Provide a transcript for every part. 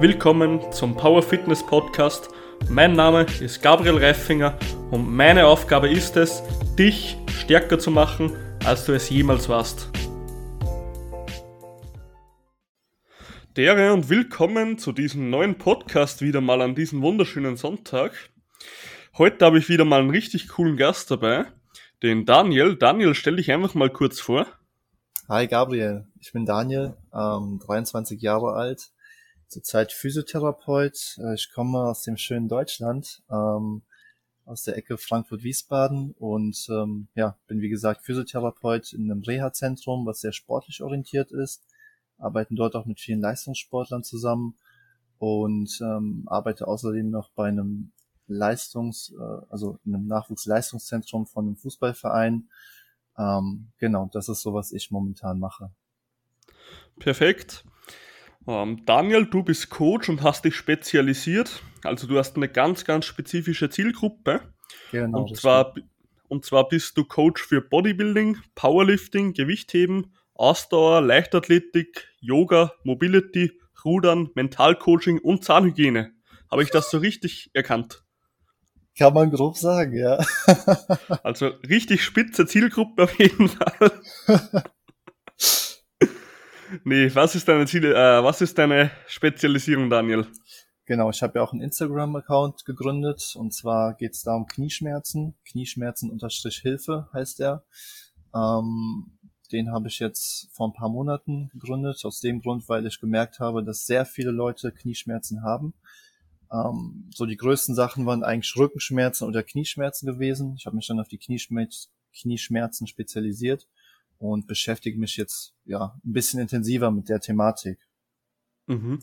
Willkommen zum Power Fitness Podcast. Mein Name ist Gabriel Reifinger und meine Aufgabe ist es, dich stärker zu machen, als du es jemals warst. Dere und willkommen zu diesem neuen Podcast wieder mal an diesem wunderschönen Sonntag. Heute habe ich wieder mal einen richtig coolen Gast dabei, den Daniel. Daniel, stell dich einfach mal kurz vor. Hi Gabriel, ich bin Daniel, ähm, 23 Jahre alt, zurzeit Physiotherapeut. Äh, ich komme aus dem schönen Deutschland, ähm, aus der Ecke Frankfurt-Wiesbaden und ähm, ja, bin wie gesagt Physiotherapeut in einem Reha-Zentrum, was sehr sportlich orientiert ist. Arbeiten dort auch mit vielen Leistungssportlern zusammen und ähm, arbeite außerdem noch bei einem Leistungs, äh, also in einem Nachwuchsleistungszentrum von einem Fußballverein. Ähm, genau, das ist so, was ich momentan mache. Perfekt. Ähm, Daniel, du bist Coach und hast dich spezialisiert. Also du hast eine ganz, ganz spezifische Zielgruppe. Genau. Und zwar, und zwar bist du Coach für Bodybuilding, Powerlifting, Gewichtheben, Ausdauer, Leichtathletik, Yoga, Mobility, Rudern, Mentalcoaching und Zahnhygiene. Habe ich das so richtig erkannt? Kann man grob sagen, ja. also richtig spitze Zielgruppe auf jeden Fall. Nee, was ist deine Ziele, äh, was ist deine Spezialisierung, Daniel? Genau, ich habe ja auch einen Instagram-Account gegründet und zwar geht es da um Knieschmerzen. Knieschmerzen unterstrich Hilfe heißt er. Ähm, den habe ich jetzt vor ein paar Monaten gegründet, aus dem Grund, weil ich gemerkt habe, dass sehr viele Leute Knieschmerzen haben. Ähm, so die größten Sachen waren eigentlich Rückenschmerzen oder Knieschmerzen gewesen. Ich habe mich dann auf die Knieschmerz Knieschmerzen spezialisiert und beschäftige mich jetzt ja ein bisschen intensiver mit der Thematik. Mhm.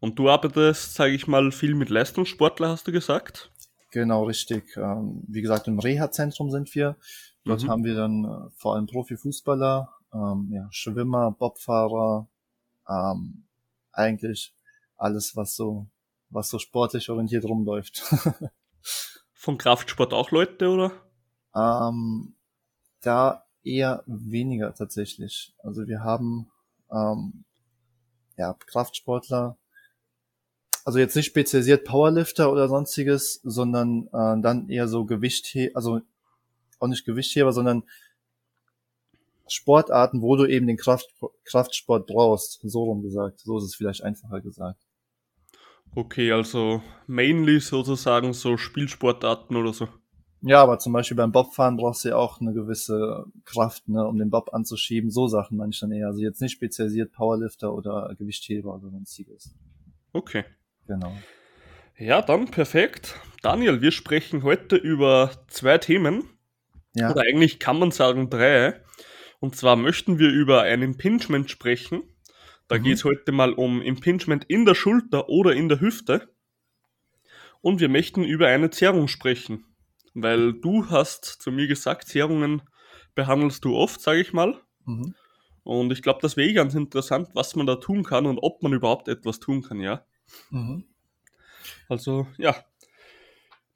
Und du arbeitest, sage ich mal, viel mit Leistungssportler, hast du gesagt? Genau, richtig. Ähm, wie gesagt, im Reha-Zentrum sind wir. Dort mhm. haben wir dann äh, vor allem Profifußballer, ähm, ja, Schwimmer, Bobfahrer, ähm, eigentlich alles, was so, was so sportlich orientiert rumläuft. Von Kraftsport auch Leute, oder? Ähm, da eher weniger tatsächlich. Also wir haben ähm, ja Kraftsportler, also jetzt nicht spezialisiert Powerlifter oder sonstiges, sondern äh, dann eher so Gewichtheber, also auch nicht Gewichtheber, sondern Sportarten, wo du eben den Kraft, Kraftsport brauchst, so rum gesagt. So ist es vielleicht einfacher gesagt. Okay, also mainly sozusagen so Spielsportarten oder so. Ja, aber zum Beispiel beim Bobfahren brauchst du ja auch eine gewisse Kraft, ne, um den Bob anzuschieben. So Sachen meine ich dann eher. Also jetzt nicht spezialisiert Powerlifter oder Gewichtheber oder sonstiges. Okay. Genau. Ja, dann perfekt. Daniel, wir sprechen heute über zwei Themen. Ja. Oder eigentlich kann man sagen drei. Und zwar möchten wir über ein Impingement sprechen. Da mhm. geht es heute mal um Impingement in der Schulter oder in der Hüfte. Und wir möchten über eine Zerrung sprechen. Weil du hast zu mir gesagt, Zerrungen behandelst du oft, sage ich mal. Mhm. Und ich glaube, das wäre eh ganz interessant, was man da tun kann und ob man überhaupt etwas tun kann, ja. Mhm. Also, ja.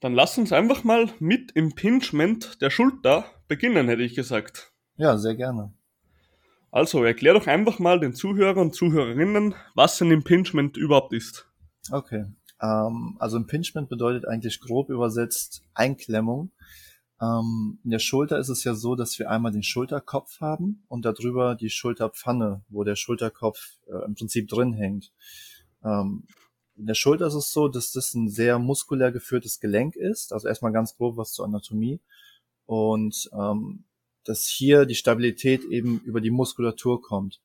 Dann lass uns einfach mal mit Impingement der Schulter beginnen, hätte ich gesagt. Ja, sehr gerne. Also, erklär doch einfach mal den Zuhörern und Zuhörerinnen, was ein Impingement überhaupt ist. Okay. Ähm, also Impingement bedeutet eigentlich grob übersetzt Einklemmung. Ähm, in der Schulter ist es ja so, dass wir einmal den Schulterkopf haben und darüber die Schulterpfanne, wo der Schulterkopf äh, im Prinzip drin hängt. Ähm, in der Schulter ist es so, dass das ein sehr muskulär geführtes Gelenk ist. Also erstmal ganz grob was zur Anatomie. Und ähm, dass hier die Stabilität eben über die Muskulatur kommt.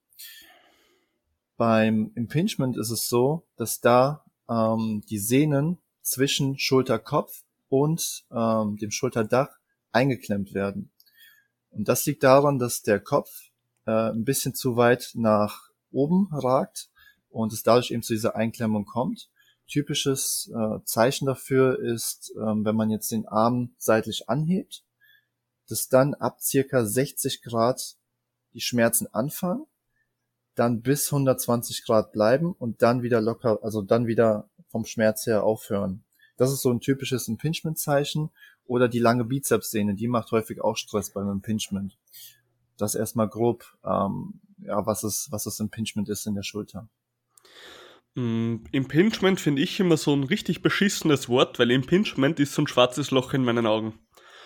Beim Impingement ist es so, dass da ähm, die Sehnen zwischen Schulterkopf und ähm, dem Schulterdach eingeklemmt werden. Und das liegt daran, dass der Kopf äh, ein bisschen zu weit nach oben ragt und es dadurch eben zu dieser Einklemmung kommt. Typisches äh, Zeichen dafür ist, ähm, wenn man jetzt den Arm seitlich anhebt, dass dann ab circa 60 Grad die Schmerzen anfangen dann bis 120 Grad bleiben und dann wieder locker, also dann wieder vom Schmerz her aufhören. Das ist so ein typisches Impingement-Zeichen. Oder die lange Bizepssehne, die macht häufig auch Stress beim Impingement. Das erstmal grob, ähm, ja, was es, was das Impingement ist in der Schulter. Mm, Impingement finde ich immer so ein richtig beschissenes Wort, weil Impingement ist so ein schwarzes Loch in meinen Augen.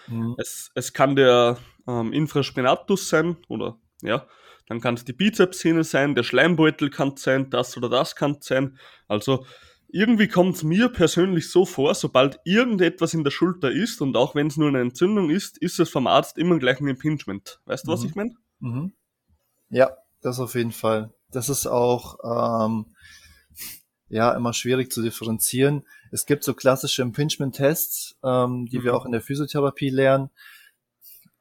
Mhm. Es, es kann der ähm, Infraspinatus sein oder ja, dann kann es die Bizepssehne sein, der Schleimbeutel kann es sein, das oder das kann es sein. Also irgendwie kommt es mir persönlich so vor, sobald irgendetwas in der Schulter ist und auch wenn es nur eine Entzündung ist, ist es vom Arzt immer gleich ein Impingement. Weißt du, mhm. was ich meine? Mhm. Ja, das auf jeden Fall. Das ist auch ähm, ja immer schwierig zu differenzieren. Es gibt so klassische Impingement-Tests, ähm, die mhm. wir auch in der Physiotherapie lernen.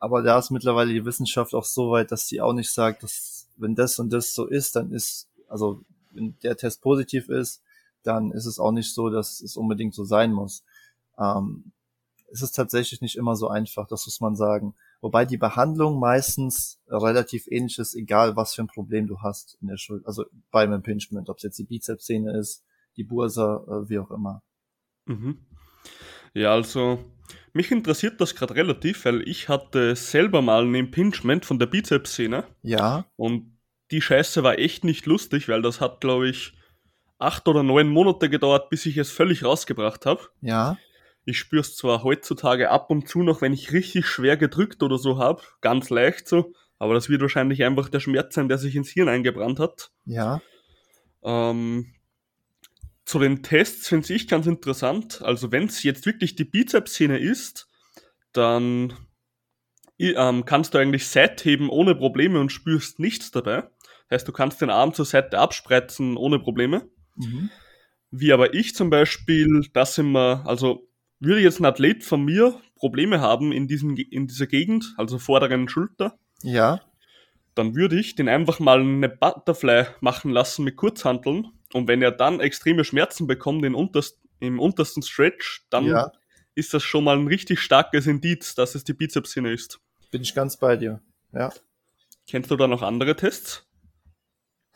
Aber da ist mittlerweile die Wissenschaft auch so weit, dass sie auch nicht sagt, dass wenn das und das so ist, dann ist, also wenn der Test positiv ist, dann ist es auch nicht so, dass es unbedingt so sein muss. Ähm, es ist tatsächlich nicht immer so einfach, das muss man sagen. Wobei die Behandlung meistens relativ ähnlich ist, egal was für ein Problem du hast in der Schuld, also beim Impingement, ob es jetzt die Bizepssehne ist, die Bursa, äh, wie auch immer. Mhm. Ja, also mich interessiert das gerade relativ, weil ich hatte selber mal ein Impingement von der Bizepssehne. Ja. Und die Scheiße war echt nicht lustig, weil das hat, glaube ich, acht oder neun Monate gedauert, bis ich es völlig rausgebracht habe. Ja. Ich spüre es zwar heutzutage ab und zu noch, wenn ich richtig schwer gedrückt oder so habe, ganz leicht so, aber das wird wahrscheinlich einfach der Schmerz sein, der sich ins Hirn eingebrannt hat. Ja. Ähm, zu den Tests finde ich ganz interessant. Also wenn es jetzt wirklich die Bizepssehne ist, dann ähm, kannst du eigentlich Seitheben ohne Probleme und spürst nichts dabei. Das heißt, du kannst den Arm zur Seite abspreizen ohne Probleme. Mhm. Wie aber ich zum Beispiel, das immer, also würde jetzt ein Athlet von mir Probleme haben in, diesem, in dieser Gegend, also vorderen Schulter, ja. dann würde ich den einfach mal eine Butterfly machen lassen mit Kurzhanteln. Und wenn er dann extreme Schmerzen bekommt in unterst, im untersten Stretch, dann ja. ist das schon mal ein richtig starkes Indiz, dass es die Bizepssehne ist. Bin ich ganz bei dir, ja. Kennst du da noch andere Tests?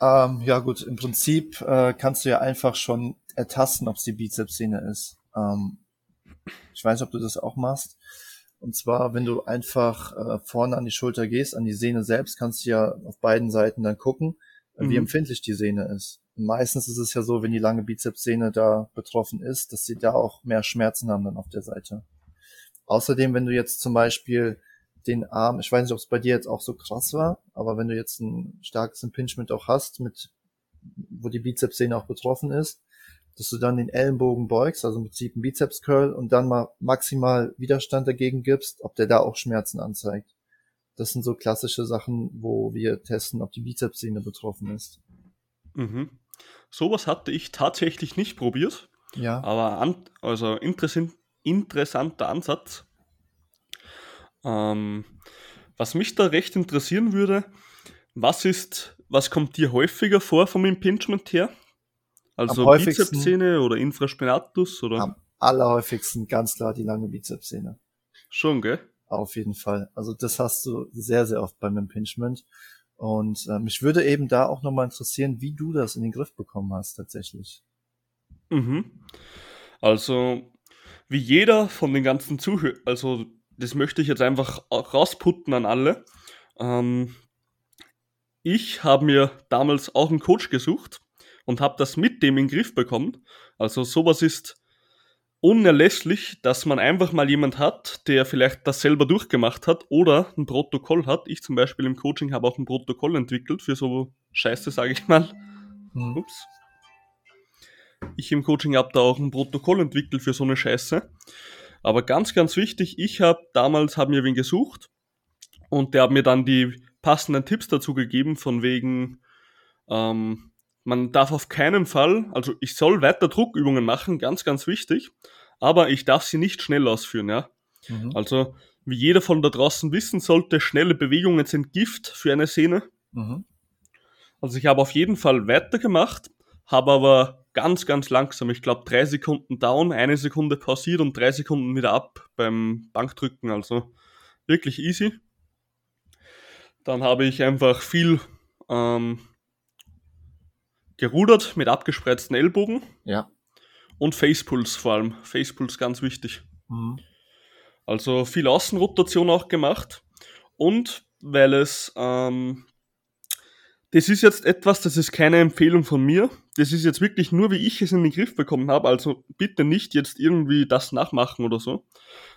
Ähm, ja gut, im Prinzip äh, kannst du ja einfach schon ertasten, ob es die Bizepssehne ist. Ähm, ich weiß nicht, ob du das auch machst. Und zwar, wenn du einfach äh, vorne an die Schulter gehst, an die Sehne selbst, kannst du ja auf beiden Seiten dann gucken, äh, mhm. wie empfindlich die Sehne ist. Meistens ist es ja so, wenn die lange Bizepssehne da betroffen ist, dass sie da auch mehr Schmerzen haben dann auf der Seite. Außerdem, wenn du jetzt zum Beispiel den Arm, ich weiß nicht, ob es bei dir jetzt auch so krass war, aber wenn du jetzt ein starkes Impingement auch hast, mit, wo die Bizepssehne auch betroffen ist, dass du dann den Ellenbogen beugst, also im Prinzip ein Bizeps-Curl und dann mal maximal Widerstand dagegen gibst, ob der da auch Schmerzen anzeigt. Das sind so klassische Sachen, wo wir testen, ob die Bizepssehne betroffen ist. Mhm. Sowas hatte ich tatsächlich nicht probiert. Ja. Aber an, also interessant, interessanter Ansatz. Ähm, was mich da recht interessieren würde, was ist, was kommt dir häufiger vor vom Impingement her? Also Bizepssehne oder Infraspinatus oder? Am allerhäufigsten ganz klar die lange Bizepssehne. Schon, gell? Auf jeden Fall. Also das hast du sehr, sehr oft beim Impingement. Und äh, mich würde eben da auch nochmal interessieren, wie du das in den Griff bekommen hast tatsächlich. Mhm. Also, wie jeder von den ganzen Zuhörern, also das möchte ich jetzt einfach rausputten an alle. Ähm, ich habe mir damals auch einen Coach gesucht und habe das mit dem in den Griff bekommen. Also sowas ist unerlässlich, dass man einfach mal jemand hat, der vielleicht das selber durchgemacht hat oder ein Protokoll hat. Ich zum Beispiel im Coaching habe auch ein Protokoll entwickelt für so Scheiße, sage ich mal. Mhm. Ups. Ich im Coaching habe da auch ein Protokoll entwickelt für so eine Scheiße. Aber ganz, ganz wichtig, ich habe damals, habe mir wen gesucht und der hat mir dann die passenden Tipps dazu gegeben, von wegen, ähm, man darf auf keinen Fall, also ich soll weiter Druckübungen machen, ganz, ganz wichtig, aber ich darf sie nicht schnell ausführen, ja. Mhm. Also, wie jeder von da draußen wissen sollte, schnelle Bewegungen sind Gift für eine Sehne. Mhm. Also ich habe auf jeden Fall weitergemacht, habe aber ganz, ganz langsam, ich glaube drei Sekunden down, eine Sekunde pausiert und drei Sekunden wieder ab beim Bankdrücken, also wirklich easy. Dann habe ich einfach viel ähm, gerudert mit abgespreizten Ellbogen. Ja. Und Facepuls vor allem. Facepuls ganz wichtig. Mhm. Also viel Außenrotation auch gemacht. Und weil es, ähm, das ist jetzt etwas, das ist keine Empfehlung von mir, das ist jetzt wirklich nur, wie ich es in den Griff bekommen habe, also bitte nicht jetzt irgendwie das nachmachen oder so.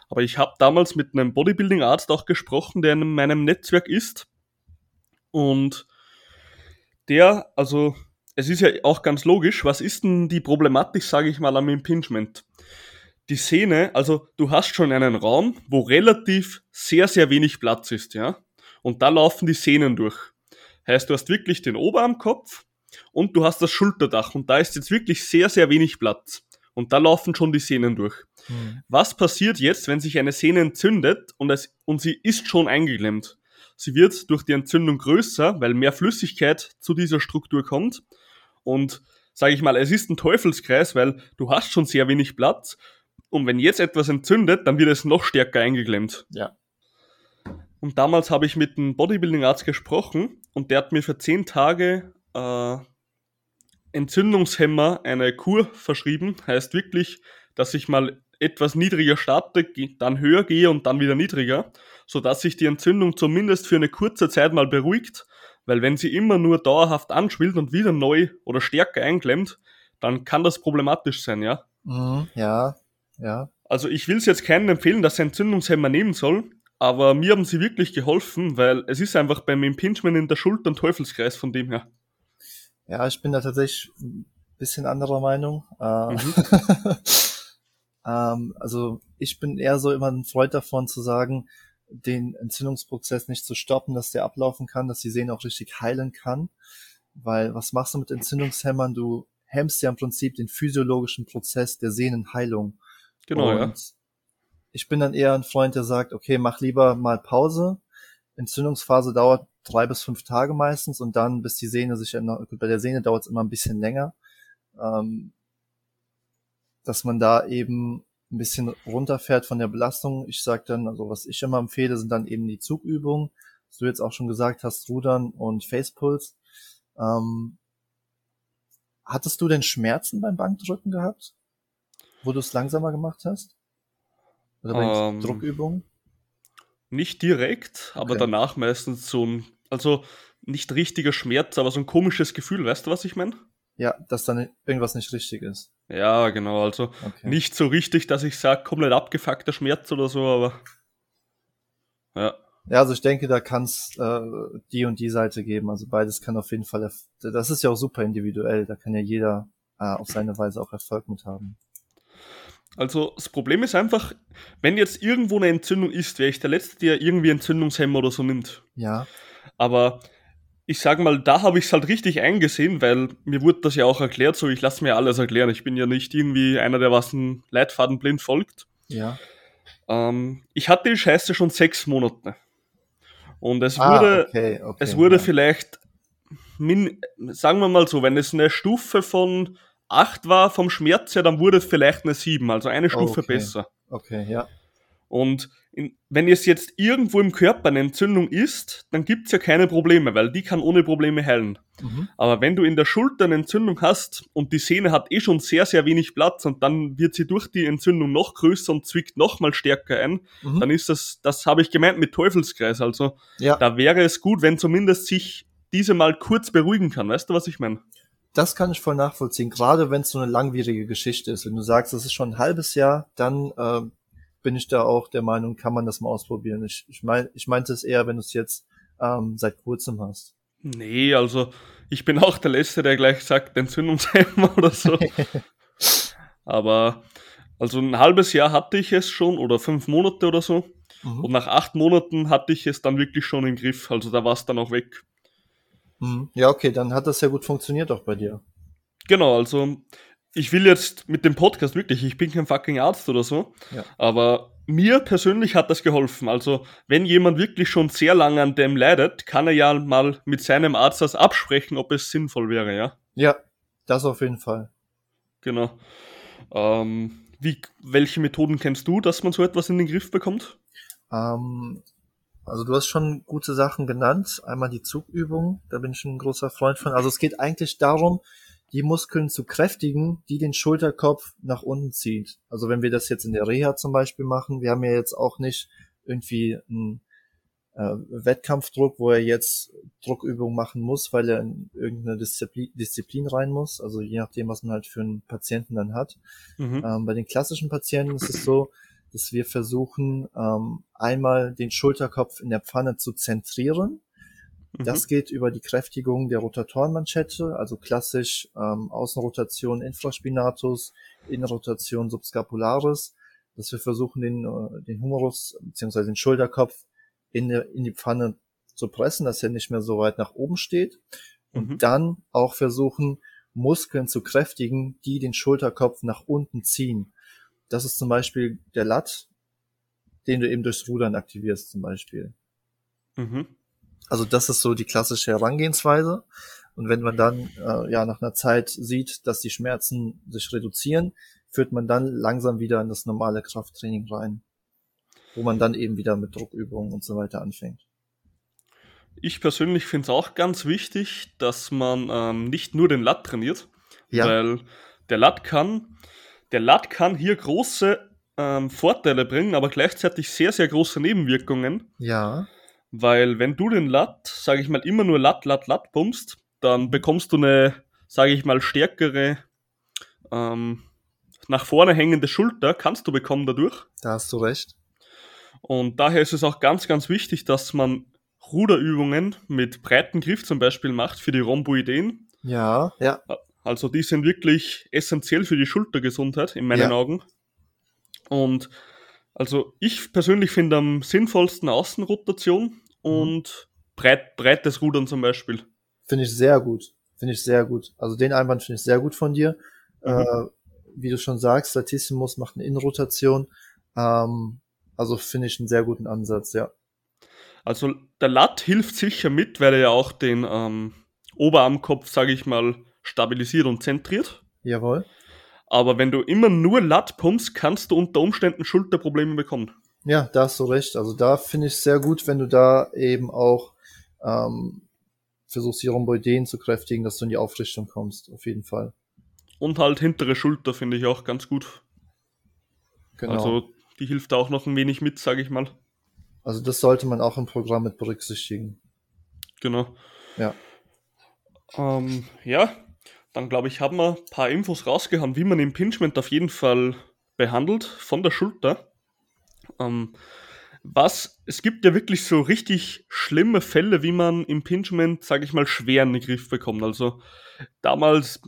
Aber ich habe damals mit einem Bodybuilding-Arzt auch gesprochen, der in meinem Netzwerk ist. Und der, also es ist ja auch ganz logisch, was ist denn die Problematik, sage ich mal, am Impingement? Die Sehne, also du hast schon einen Raum, wo relativ sehr, sehr wenig Platz ist, ja. Und da laufen die Sehnen durch. Heißt, du hast wirklich den Oberarmkopf und du hast das Schulterdach und da ist jetzt wirklich sehr, sehr wenig Platz. Und da laufen schon die Sehnen durch. Mhm. Was passiert jetzt, wenn sich eine Sehne entzündet und, es, und sie ist schon eingeklemmt? Sie wird durch die Entzündung größer, weil mehr Flüssigkeit zu dieser Struktur kommt. Und sage ich mal, es ist ein Teufelskreis, weil du hast schon sehr wenig Platz. Und wenn jetzt etwas entzündet, dann wird es noch stärker eingeklemmt. Ja. Und damals habe ich mit einem Bodybuilding-Arzt gesprochen und der hat mir für zehn Tage äh, Entzündungshemmer eine Kur verschrieben. Heißt wirklich, dass ich mal etwas niedriger starte, dann höher gehe und dann wieder niedriger, sodass sich die Entzündung zumindest für eine kurze Zeit mal beruhigt, weil wenn sie immer nur dauerhaft anschwillt und wieder neu oder stärker einklemmt, dann kann das problematisch sein, ja? Mhm, ja, ja. Also ich will es jetzt keinen empfehlen, dass er Entzündungshemmer nehmen soll, aber mir haben sie wirklich geholfen, weil es ist einfach beim Impingement in der Schulter ein Teufelskreis von dem her. Ja, ich bin da tatsächlich ein bisschen anderer Meinung. Äh, mhm. ähm, also ich bin eher so immer ein Freund davon zu sagen, den Entzündungsprozess nicht zu stoppen, dass der ablaufen kann, dass die Sehne auch richtig heilen kann. Weil was machst du mit Entzündungshämmern? Du hemmst ja im Prinzip den physiologischen Prozess der Sehnenheilung. Genau, Und ja ich bin dann eher ein Freund, der sagt, okay, mach lieber mal Pause. Entzündungsphase dauert drei bis fünf Tage meistens und dann, bis die Sehne sich, gut, bei der Sehne dauert es immer ein bisschen länger, ähm, dass man da eben ein bisschen runterfährt von der Belastung. Ich sag dann, also was ich immer empfehle, sind dann eben die Zugübungen, was du jetzt auch schon gesagt hast, Rudern und Facepuls. Ähm, hattest du denn Schmerzen beim Bankdrücken gehabt, wo du es langsamer gemacht hast? Oder bei ähm, Druckübungen? Nicht direkt, aber danach meistens so ein, also nicht richtiger Schmerz, aber so ein komisches Gefühl, weißt du, was ich meine? Ja, dass dann irgendwas nicht richtig ist. Ja, genau, also okay. nicht so richtig, dass ich sage, komplett abgefuckter Schmerz oder so, aber ja. Ja, also ich denke, da kann es äh, die und die Seite geben. Also beides kann auf jeden Fall, das ist ja auch super individuell, da kann ja jeder äh, auf seine Weise auch Erfolg mit haben. Also das Problem ist einfach, wenn jetzt irgendwo eine Entzündung ist, wäre ich der Letzte, der irgendwie Entzündungshemmer oder so nimmt. Ja. Aber ich sage mal, da habe ich es halt richtig eingesehen, weil mir wurde das ja auch erklärt, so ich lasse mir alles erklären. Ich bin ja nicht irgendwie einer, der was ein Leitfaden blind folgt. Ja. Ähm, ich hatte die Scheiße schon sechs Monate. Und es ah, wurde, okay, okay, es wurde ja. vielleicht, min, sagen wir mal so, wenn es eine Stufe von 8 war vom Schmerz her, dann wurde es vielleicht eine 7, also eine Stufe okay. besser. Okay, ja. Und in, wenn es jetzt irgendwo im Körper eine Entzündung ist, dann gibt es ja keine Probleme, weil die kann ohne Probleme heilen. Mhm. Aber wenn du in der Schulter eine Entzündung hast und die Sehne hat eh schon sehr, sehr wenig Platz und dann wird sie durch die Entzündung noch größer und zwickt noch mal stärker ein, mhm. dann ist das, das habe ich gemeint mit Teufelskreis. Also ja. da wäre es gut, wenn zumindest sich diese mal kurz beruhigen kann. Weißt du, was ich meine? das kann ich voll nachvollziehen, gerade wenn es so eine langwierige Geschichte ist. Wenn du sagst, das ist schon ein halbes Jahr, dann äh, bin ich da auch der Meinung, kann man das mal ausprobieren. Ich, ich, mein, ich meinte es eher, wenn du es jetzt ähm, seit kurzem hast. Nee, also ich bin auch der Letzte, der gleich sagt, Entzündungshemmer oder so. Aber also ein halbes Jahr hatte ich es schon oder fünf Monate oder so. Mhm. Und nach acht Monaten hatte ich es dann wirklich schon im Griff. Also da war es dann auch weg. Mhm. Ja, okay, dann hat das ja gut funktioniert auch bei dir. Genau, also ich will jetzt mit dem Podcast wirklich, ich bin kein fucking Arzt oder so, ja. aber mir persönlich hat das geholfen. Also, wenn jemand wirklich schon sehr lange an dem leidet, kann er ja mal mit seinem Arzt das absprechen, ob es sinnvoll wäre, ja? Ja, das auf jeden Fall. Genau. Ähm, wie, welche Methoden kennst du, dass man so etwas in den Griff bekommt? Ähm, also du hast schon gute Sachen genannt. Einmal die Zugübung, da bin ich ein großer Freund von. Also es geht eigentlich darum, die Muskeln zu kräftigen, die den Schulterkopf nach unten zieht. Also wenn wir das jetzt in der Reha zum Beispiel machen, wir haben ja jetzt auch nicht irgendwie ein äh, Wettkampfdruck, wo er jetzt Druckübungen machen muss, weil er in irgendeine Disziplin, Disziplin rein muss, also je nachdem, was man halt für einen Patienten dann hat. Mhm. Ähm, bei den klassischen Patienten ist es so, dass wir versuchen, ähm, einmal den Schulterkopf in der Pfanne zu zentrieren. Mhm. Das geht über die Kräftigung der Rotatorenmanschette, also klassisch ähm, Außenrotation Infraspinatus, Innenrotation Subscapularis, dass wir versuchen, den, äh, den Humerus bzw. den Schulterkopf in, der, in die Pfanne zu pressen, dass er nicht mehr so weit nach oben steht. Und mhm. dann auch versuchen, Muskeln zu kräftigen, die den Schulterkopf nach unten ziehen. Das ist zum Beispiel der Lat, den du eben durchs Rudern aktivierst zum Beispiel. Mhm. Also das ist so die klassische Herangehensweise. Und wenn man dann äh, ja nach einer Zeit sieht, dass die Schmerzen sich reduzieren, führt man dann langsam wieder in das normale Krafttraining rein, wo man dann eben wieder mit Druckübungen und so weiter anfängt. Ich persönlich finde es auch ganz wichtig, dass man ähm, nicht nur den Lat trainiert, ja. weil der Lat kann der Lat kann hier große ähm, Vorteile bringen, aber gleichzeitig sehr, sehr große Nebenwirkungen. Ja. Weil wenn du den Lat, sage ich mal, immer nur Lat, Lat, Lat pumpst, dann bekommst du eine, sage ich mal, stärkere, ähm, nach vorne hängende Schulter, kannst du bekommen dadurch. Da hast du recht. Und daher ist es auch ganz, ganz wichtig, dass man Ruderübungen mit breiten Griff zum Beispiel macht für die Rhomboideen. Ja, ja. Also die sind wirklich essentiell für die Schultergesundheit in meinen ja. Augen. Und also ich persönlich finde am sinnvollsten Außenrotation und mhm. breit, breites Rudern zum Beispiel. Finde ich sehr gut. Finde ich sehr gut. Also den Einwand finde ich sehr gut von dir. Mhm. Äh, wie du schon sagst, Statissimus macht eine Innenrotation. Ähm, also finde ich einen sehr guten Ansatz, ja. Also der Lat hilft sicher mit, weil er ja auch den ähm, Oberarmkopf, sage ich mal, stabilisiert und zentriert. Jawohl. Aber wenn du immer nur Lat pumpst, kannst du unter Umständen Schulterprobleme bekommen. Ja, da hast du recht. Also da finde ich es sehr gut, wenn du da eben auch ähm, versuchst, die Rhomboideen zu kräftigen, dass du in die Aufrichtung kommst, auf jeden Fall. Und halt hintere Schulter finde ich auch ganz gut. Genau. Also die hilft da auch noch ein wenig mit, sage ich mal. Also das sollte man auch im Programm mit berücksichtigen. Genau. Ja. Ähm, ja, dann glaube ich, haben wir ein paar Infos rausgehauen, wie man Impingement auf jeden Fall behandelt von der Schulter. Ähm, was, es gibt ja wirklich so richtig schlimme Fälle, wie man Impingement, sage ich mal, schwer in den Griff bekommt. Also damals,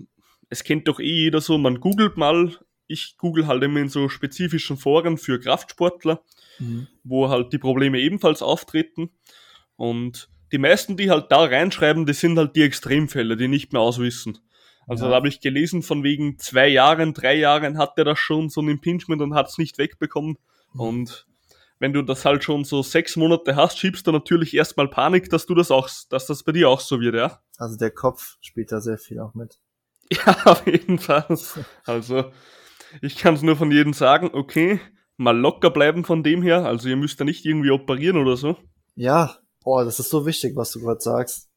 es kennt doch eh jeder so, man googelt mal, ich google halt immer in so spezifischen Foren für Kraftsportler, mhm. wo halt die Probleme ebenfalls auftreten. Und die meisten, die halt da reinschreiben, die sind halt die Extremfälle, die nicht mehr auswissen. Also ja. da habe ich gelesen, von wegen zwei Jahren, drei Jahren hat der das schon so ein Impingement und hat es nicht wegbekommen. Mhm. Und wenn du das halt schon so sechs Monate hast, schiebst du natürlich erstmal Panik, dass du das auch, dass das bei dir auch so wird, ja. Also der Kopf spielt da sehr viel auch mit. Ja, auf jeden Fall. Also ich kann es nur von jedem sagen, okay, mal locker bleiben von dem her. Also ihr müsst da nicht irgendwie operieren oder so. Ja, boah, das ist so wichtig, was du gerade sagst.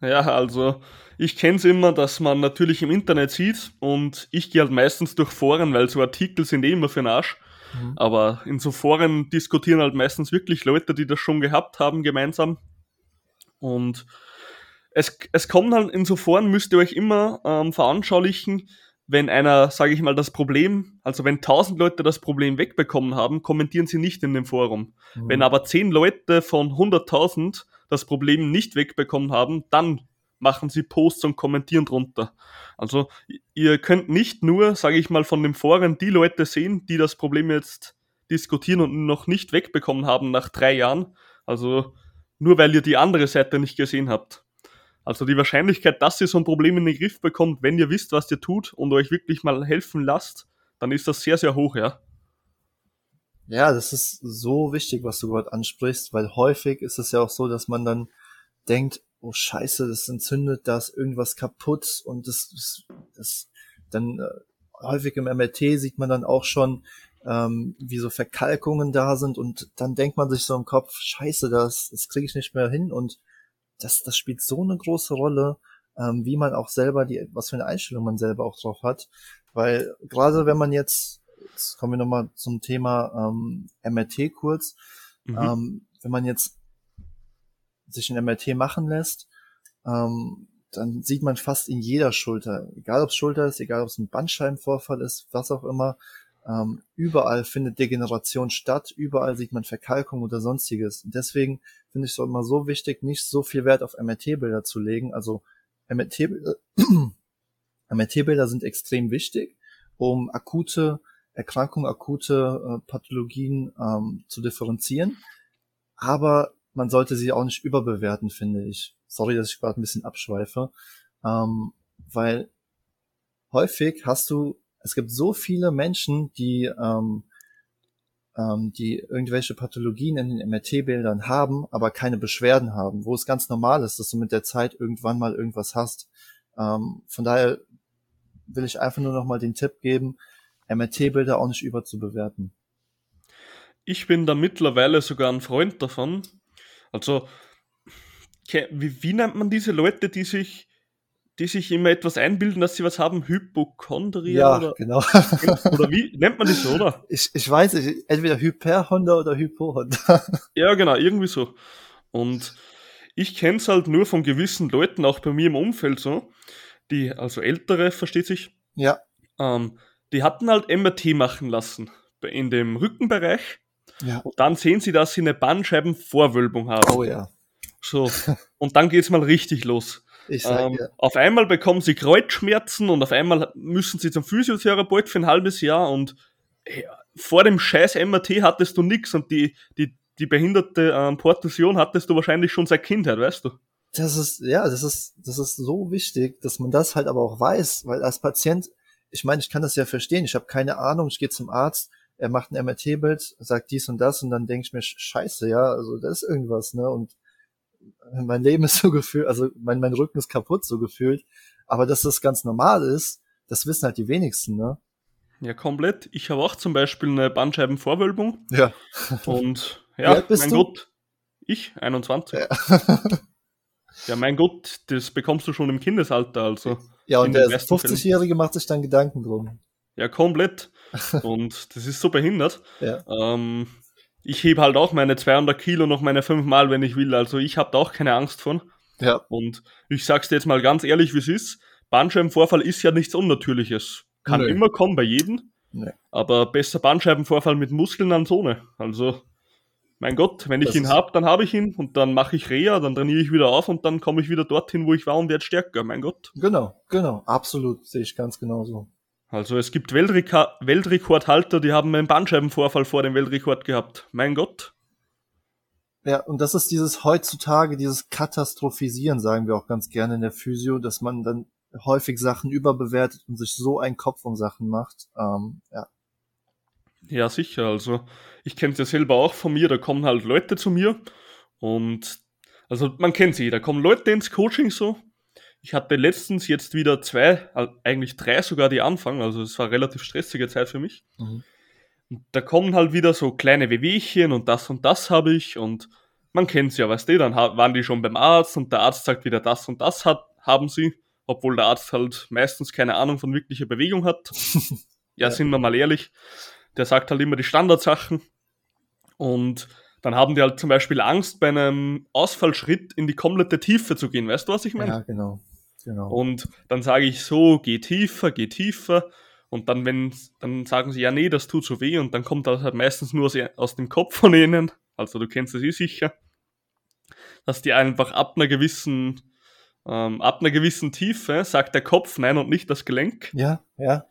Ja, also ich kenne es immer, dass man natürlich im Internet sieht und ich gehe halt meistens durch Foren, weil so Artikel sind eh immer für den Arsch. Mhm. Aber in so Foren diskutieren halt meistens wirklich Leute, die das schon gehabt haben, gemeinsam. Und es, es kommt halt in so Foren, müsst ihr euch immer ähm, veranschaulichen, wenn einer, sage ich mal, das Problem, also wenn tausend Leute das Problem wegbekommen haben, kommentieren sie nicht in dem Forum. Mhm. Wenn aber zehn Leute von 100.000 das Problem nicht wegbekommen haben, dann machen sie Posts und kommentieren drunter. Also ihr könnt nicht nur, sage ich mal, von dem Foren die Leute sehen, die das Problem jetzt diskutieren und noch nicht wegbekommen haben nach drei Jahren. Also nur weil ihr die andere Seite nicht gesehen habt. Also die Wahrscheinlichkeit, dass ihr so ein Problem in den Griff bekommt, wenn ihr wisst, was ihr tut und euch wirklich mal helfen lasst, dann ist das sehr, sehr hoch, ja. Ja, das ist so wichtig, was du gerade ansprichst, weil häufig ist es ja auch so, dass man dann denkt, oh scheiße, das entzündet, da ist irgendwas kaputt und das, das, das dann äh, häufig im MRT sieht man dann auch schon, ähm, wie so Verkalkungen da sind und dann denkt man sich so im Kopf, scheiße, das, das kriege ich nicht mehr hin und das, das spielt so eine große Rolle, ähm, wie man auch selber die, was für eine Einstellung man selber auch drauf hat. Weil gerade wenn man jetzt, jetzt kommen wir nochmal zum Thema ähm, MRT kurz, mhm. ähm, wenn man jetzt sich ein MRT machen lässt, ähm, dann sieht man fast in jeder Schulter, egal ob es Schulter ist, egal ob es ein Bandscheibenvorfall ist, was auch immer, ähm, überall findet Degeneration statt, überall sieht man Verkalkung oder sonstiges. Und deswegen finde ich es immer so wichtig, nicht so viel Wert auf MRT-Bilder zu legen. Also MRT-Bilder MRT sind extrem wichtig, um akute Erkrankungen, akute äh, Pathologien ähm, zu differenzieren. Aber man sollte sie auch nicht überbewerten, finde ich. Sorry, dass ich gerade ein bisschen abschweife. Ähm, weil häufig hast du es gibt so viele Menschen, die, ähm, ähm, die irgendwelche Pathologien in den MRT-Bildern haben, aber keine Beschwerden haben, wo es ganz normal ist, dass du mit der Zeit irgendwann mal irgendwas hast. Ähm, von daher will ich einfach nur noch mal den Tipp geben, MRT-Bilder auch nicht überzubewerten. Ich bin da mittlerweile sogar ein Freund davon. Also, wie, wie nennt man diese Leute, die sich die sich immer etwas einbilden, dass sie was haben, Hypochondria ja, oder, genau. oder wie nennt man das so, oder? Ich, ich weiß nicht, entweder Hyperhonda oder Hypohonda. Ja, genau, irgendwie so. Und ich kenne es halt nur von gewissen Leuten, auch bei mir im Umfeld so, die, also ältere, versteht sich, ja. Ähm, die hatten halt MRT machen lassen in dem Rückenbereich. Ja. Und dann sehen sie, dass sie eine Bandscheibenvorwölbung haben. Oh ja. So. Und dann geht's mal richtig los. Ich sag, ähm, ja. Auf einmal bekommen sie Kreuzschmerzen und auf einmal müssen sie zum Physiotherapeut für ein halbes Jahr und hey, vor dem scheiß MRT hattest du nix und die, die, die behinderte ähm, Portusion hattest du wahrscheinlich schon seit Kindheit, weißt du? Das ist, ja, das ist, das ist so wichtig, dass man das halt aber auch weiß, weil als Patient, ich meine, ich kann das ja verstehen, ich habe keine Ahnung, ich gehe zum Arzt, er macht ein MRT-Bild, sagt dies und das und dann denke ich mir, scheiße, ja, also das ist irgendwas, ne? Und mein Leben ist so gefühlt, also mein, mein Rücken ist kaputt so gefühlt. Aber dass das ganz normal ist, das wissen halt die wenigsten, ne? Ja, komplett. Ich habe auch zum Beispiel eine Bandscheibenvorwölbung. Ja. Und ja, mein du? Gott, ich, 21. Ja. ja, mein Gott, das bekommst du schon im Kindesalter, also. Ja, und der 50-Jährige macht sich dann Gedanken drum. Ja, komplett. Und das ist so behindert. Ja. Ähm, ich hebe halt auch meine 200 Kilo noch meine fünfmal, wenn ich will. Also ich habe da auch keine Angst von. Ja. Und ich sag's dir jetzt mal ganz ehrlich, wie es ist. Bandscheibenvorfall ist ja nichts Unnatürliches. Kann nee. immer kommen bei jedem. Nee. Aber besser Bandscheibenvorfall mit Muskeln als ohne. Also, mein Gott, wenn ich das ihn hab, dann habe ich ihn und dann mache ich Reha, dann trainiere ich wieder auf und dann komme ich wieder dorthin, wo ich war und werde stärker. Mein Gott. Genau, genau, absolut, sehe ich ganz genauso. Also es gibt Weltreka Weltrekordhalter, die haben einen Bandscheibenvorfall vor dem Weltrekord gehabt. Mein Gott. Ja, und das ist dieses heutzutage, dieses Katastrophisieren, sagen wir auch ganz gerne in der Physio, dass man dann häufig Sachen überbewertet und sich so einen Kopf um Sachen macht. Ähm, ja. Ja, sicher. Also ich kenne es ja selber auch von mir, da kommen halt Leute zu mir und also man kennt sie, da kommen Leute ins Coaching so ich hatte letztens jetzt wieder zwei, eigentlich drei sogar, die anfangen. Also es war relativ stressige Zeit für mich. Mhm. Und da kommen halt wieder so kleine Wehwehchen und das und das habe ich und man kennt's ja, weißt du, dann waren die schon beim Arzt und der Arzt sagt wieder das und das hat, haben sie, obwohl der Arzt halt meistens keine Ahnung von wirklicher Bewegung hat. ja, ja, sind wir mal ehrlich. Der sagt halt immer die Standardsachen und dann haben die halt zum Beispiel Angst, bei einem Ausfallschritt in die komplette Tiefe zu gehen. Weißt du, was ich meine? Ja, genau. Genau. Und dann sage ich so, geh tiefer, geh tiefer. Und dann, wenn, dann sagen sie, ja, nee, das tut so weh. Und dann kommt das halt meistens nur aus, dem Kopf von ihnen. Also du kennst es eh sicher. Dass die einfach ab einer gewissen, ähm, ab einer gewissen Tiefe sagt der Kopf nein und nicht das Gelenk. Ja, ja.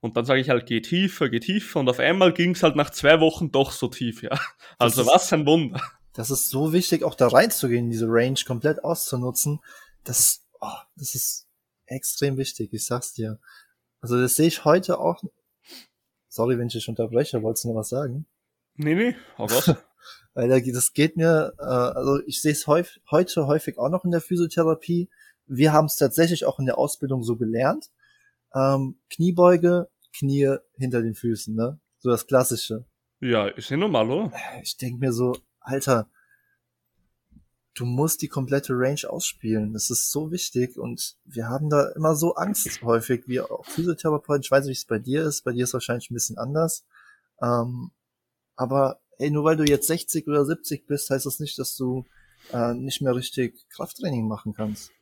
Und dann sage ich halt, geh tiefer, geh tiefer. Und auf einmal ging es halt nach zwei Wochen doch so tief, ja. Also ist, was ein Wunder. Das ist so wichtig, auch da reinzugehen, diese Range komplett auszunutzen. Das oh, das ist extrem wichtig, ich sag's dir. Also das sehe ich heute auch. Sorry, wenn ich dich unterbreche, wolltest du noch was sagen? Nee, nee, auch was. Weil das geht mir, äh, also ich sehe es häufig, heute häufig auch noch in der Physiotherapie. Wir haben es tatsächlich auch in der Ausbildung so gelernt. Ähm, Kniebeuge, Knie hinter den Füßen, ne? So das Klassische. Ja, ist ja normal, oder? Ich denk mir so, Alter, du musst die komplette Range ausspielen. Das ist so wichtig und wir haben da immer so Angst häufig, wie auch Physiotherapeuten. Ich weiß nicht, wie es bei dir ist. Bei dir ist es wahrscheinlich ein bisschen anders. Ähm, aber ey, nur weil du jetzt 60 oder 70 bist, heißt das nicht, dass du äh, nicht mehr richtig Krafttraining machen kannst.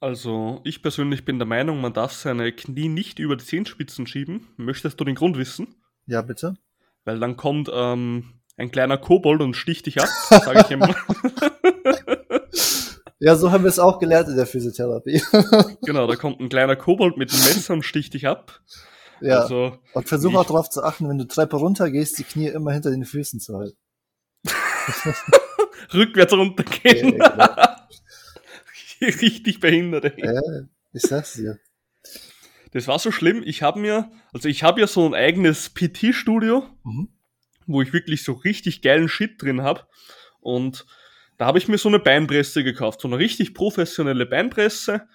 Also, ich persönlich bin der Meinung, man darf seine Knie nicht über die Zehenspitzen schieben. Möchtest du den Grund wissen? Ja, bitte. Weil dann kommt ähm, ein kleiner Kobold und sticht dich ab, sage ich immer. ja, so haben wir es auch gelernt in der Physiotherapie. genau, da kommt ein kleiner Kobold mit dem Messer und sticht dich ab. Ja. Also, und versuch auch darauf zu achten, wenn du Treppe runter gehst, die Knie immer hinter den Füßen zu halten. Rückwärts runtergehen. Ja, Richtig behindert, ey. Ja, ich sag's dir. Das war so schlimm. Ich habe mir, also ich habe ja so ein eigenes PT-Studio, mhm. Wo ich wirklich so richtig geilen Shit drin habe. Und da habe ich mir so eine Beinpresse gekauft, so eine richtig professionelle Beinpresse,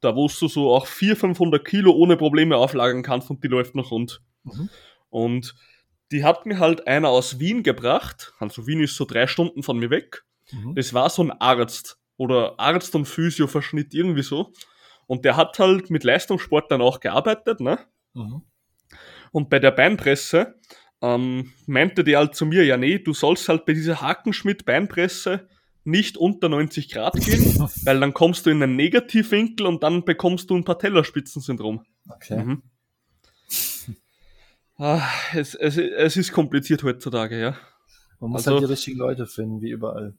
da wo du so auch 400, 500 Kilo ohne Probleme auflagern kannst und die läuft noch rund. Mhm. Und die hat mir halt einer aus Wien gebracht, also Wien ist so drei Stunden von mir weg. Mhm. Das war so ein Arzt oder Arzt und Physio-Verschnitt, irgendwie so. Und der hat halt mit Leistungssport dann auch gearbeitet, ne? Mhm. Und bei der Beinpresse ähm, meinte der halt zu mir, ja nee, du sollst halt bei dieser Hakenschmidt-Beinpresse nicht unter 90 Grad gehen, weil dann kommst du in einen Negativwinkel und dann bekommst du ein Patellaspitzensyndrom. Okay. Mhm. Ah, es, es, es ist kompliziert heutzutage, ja. Man muss also, halt die richtigen Leute finden, wie überall.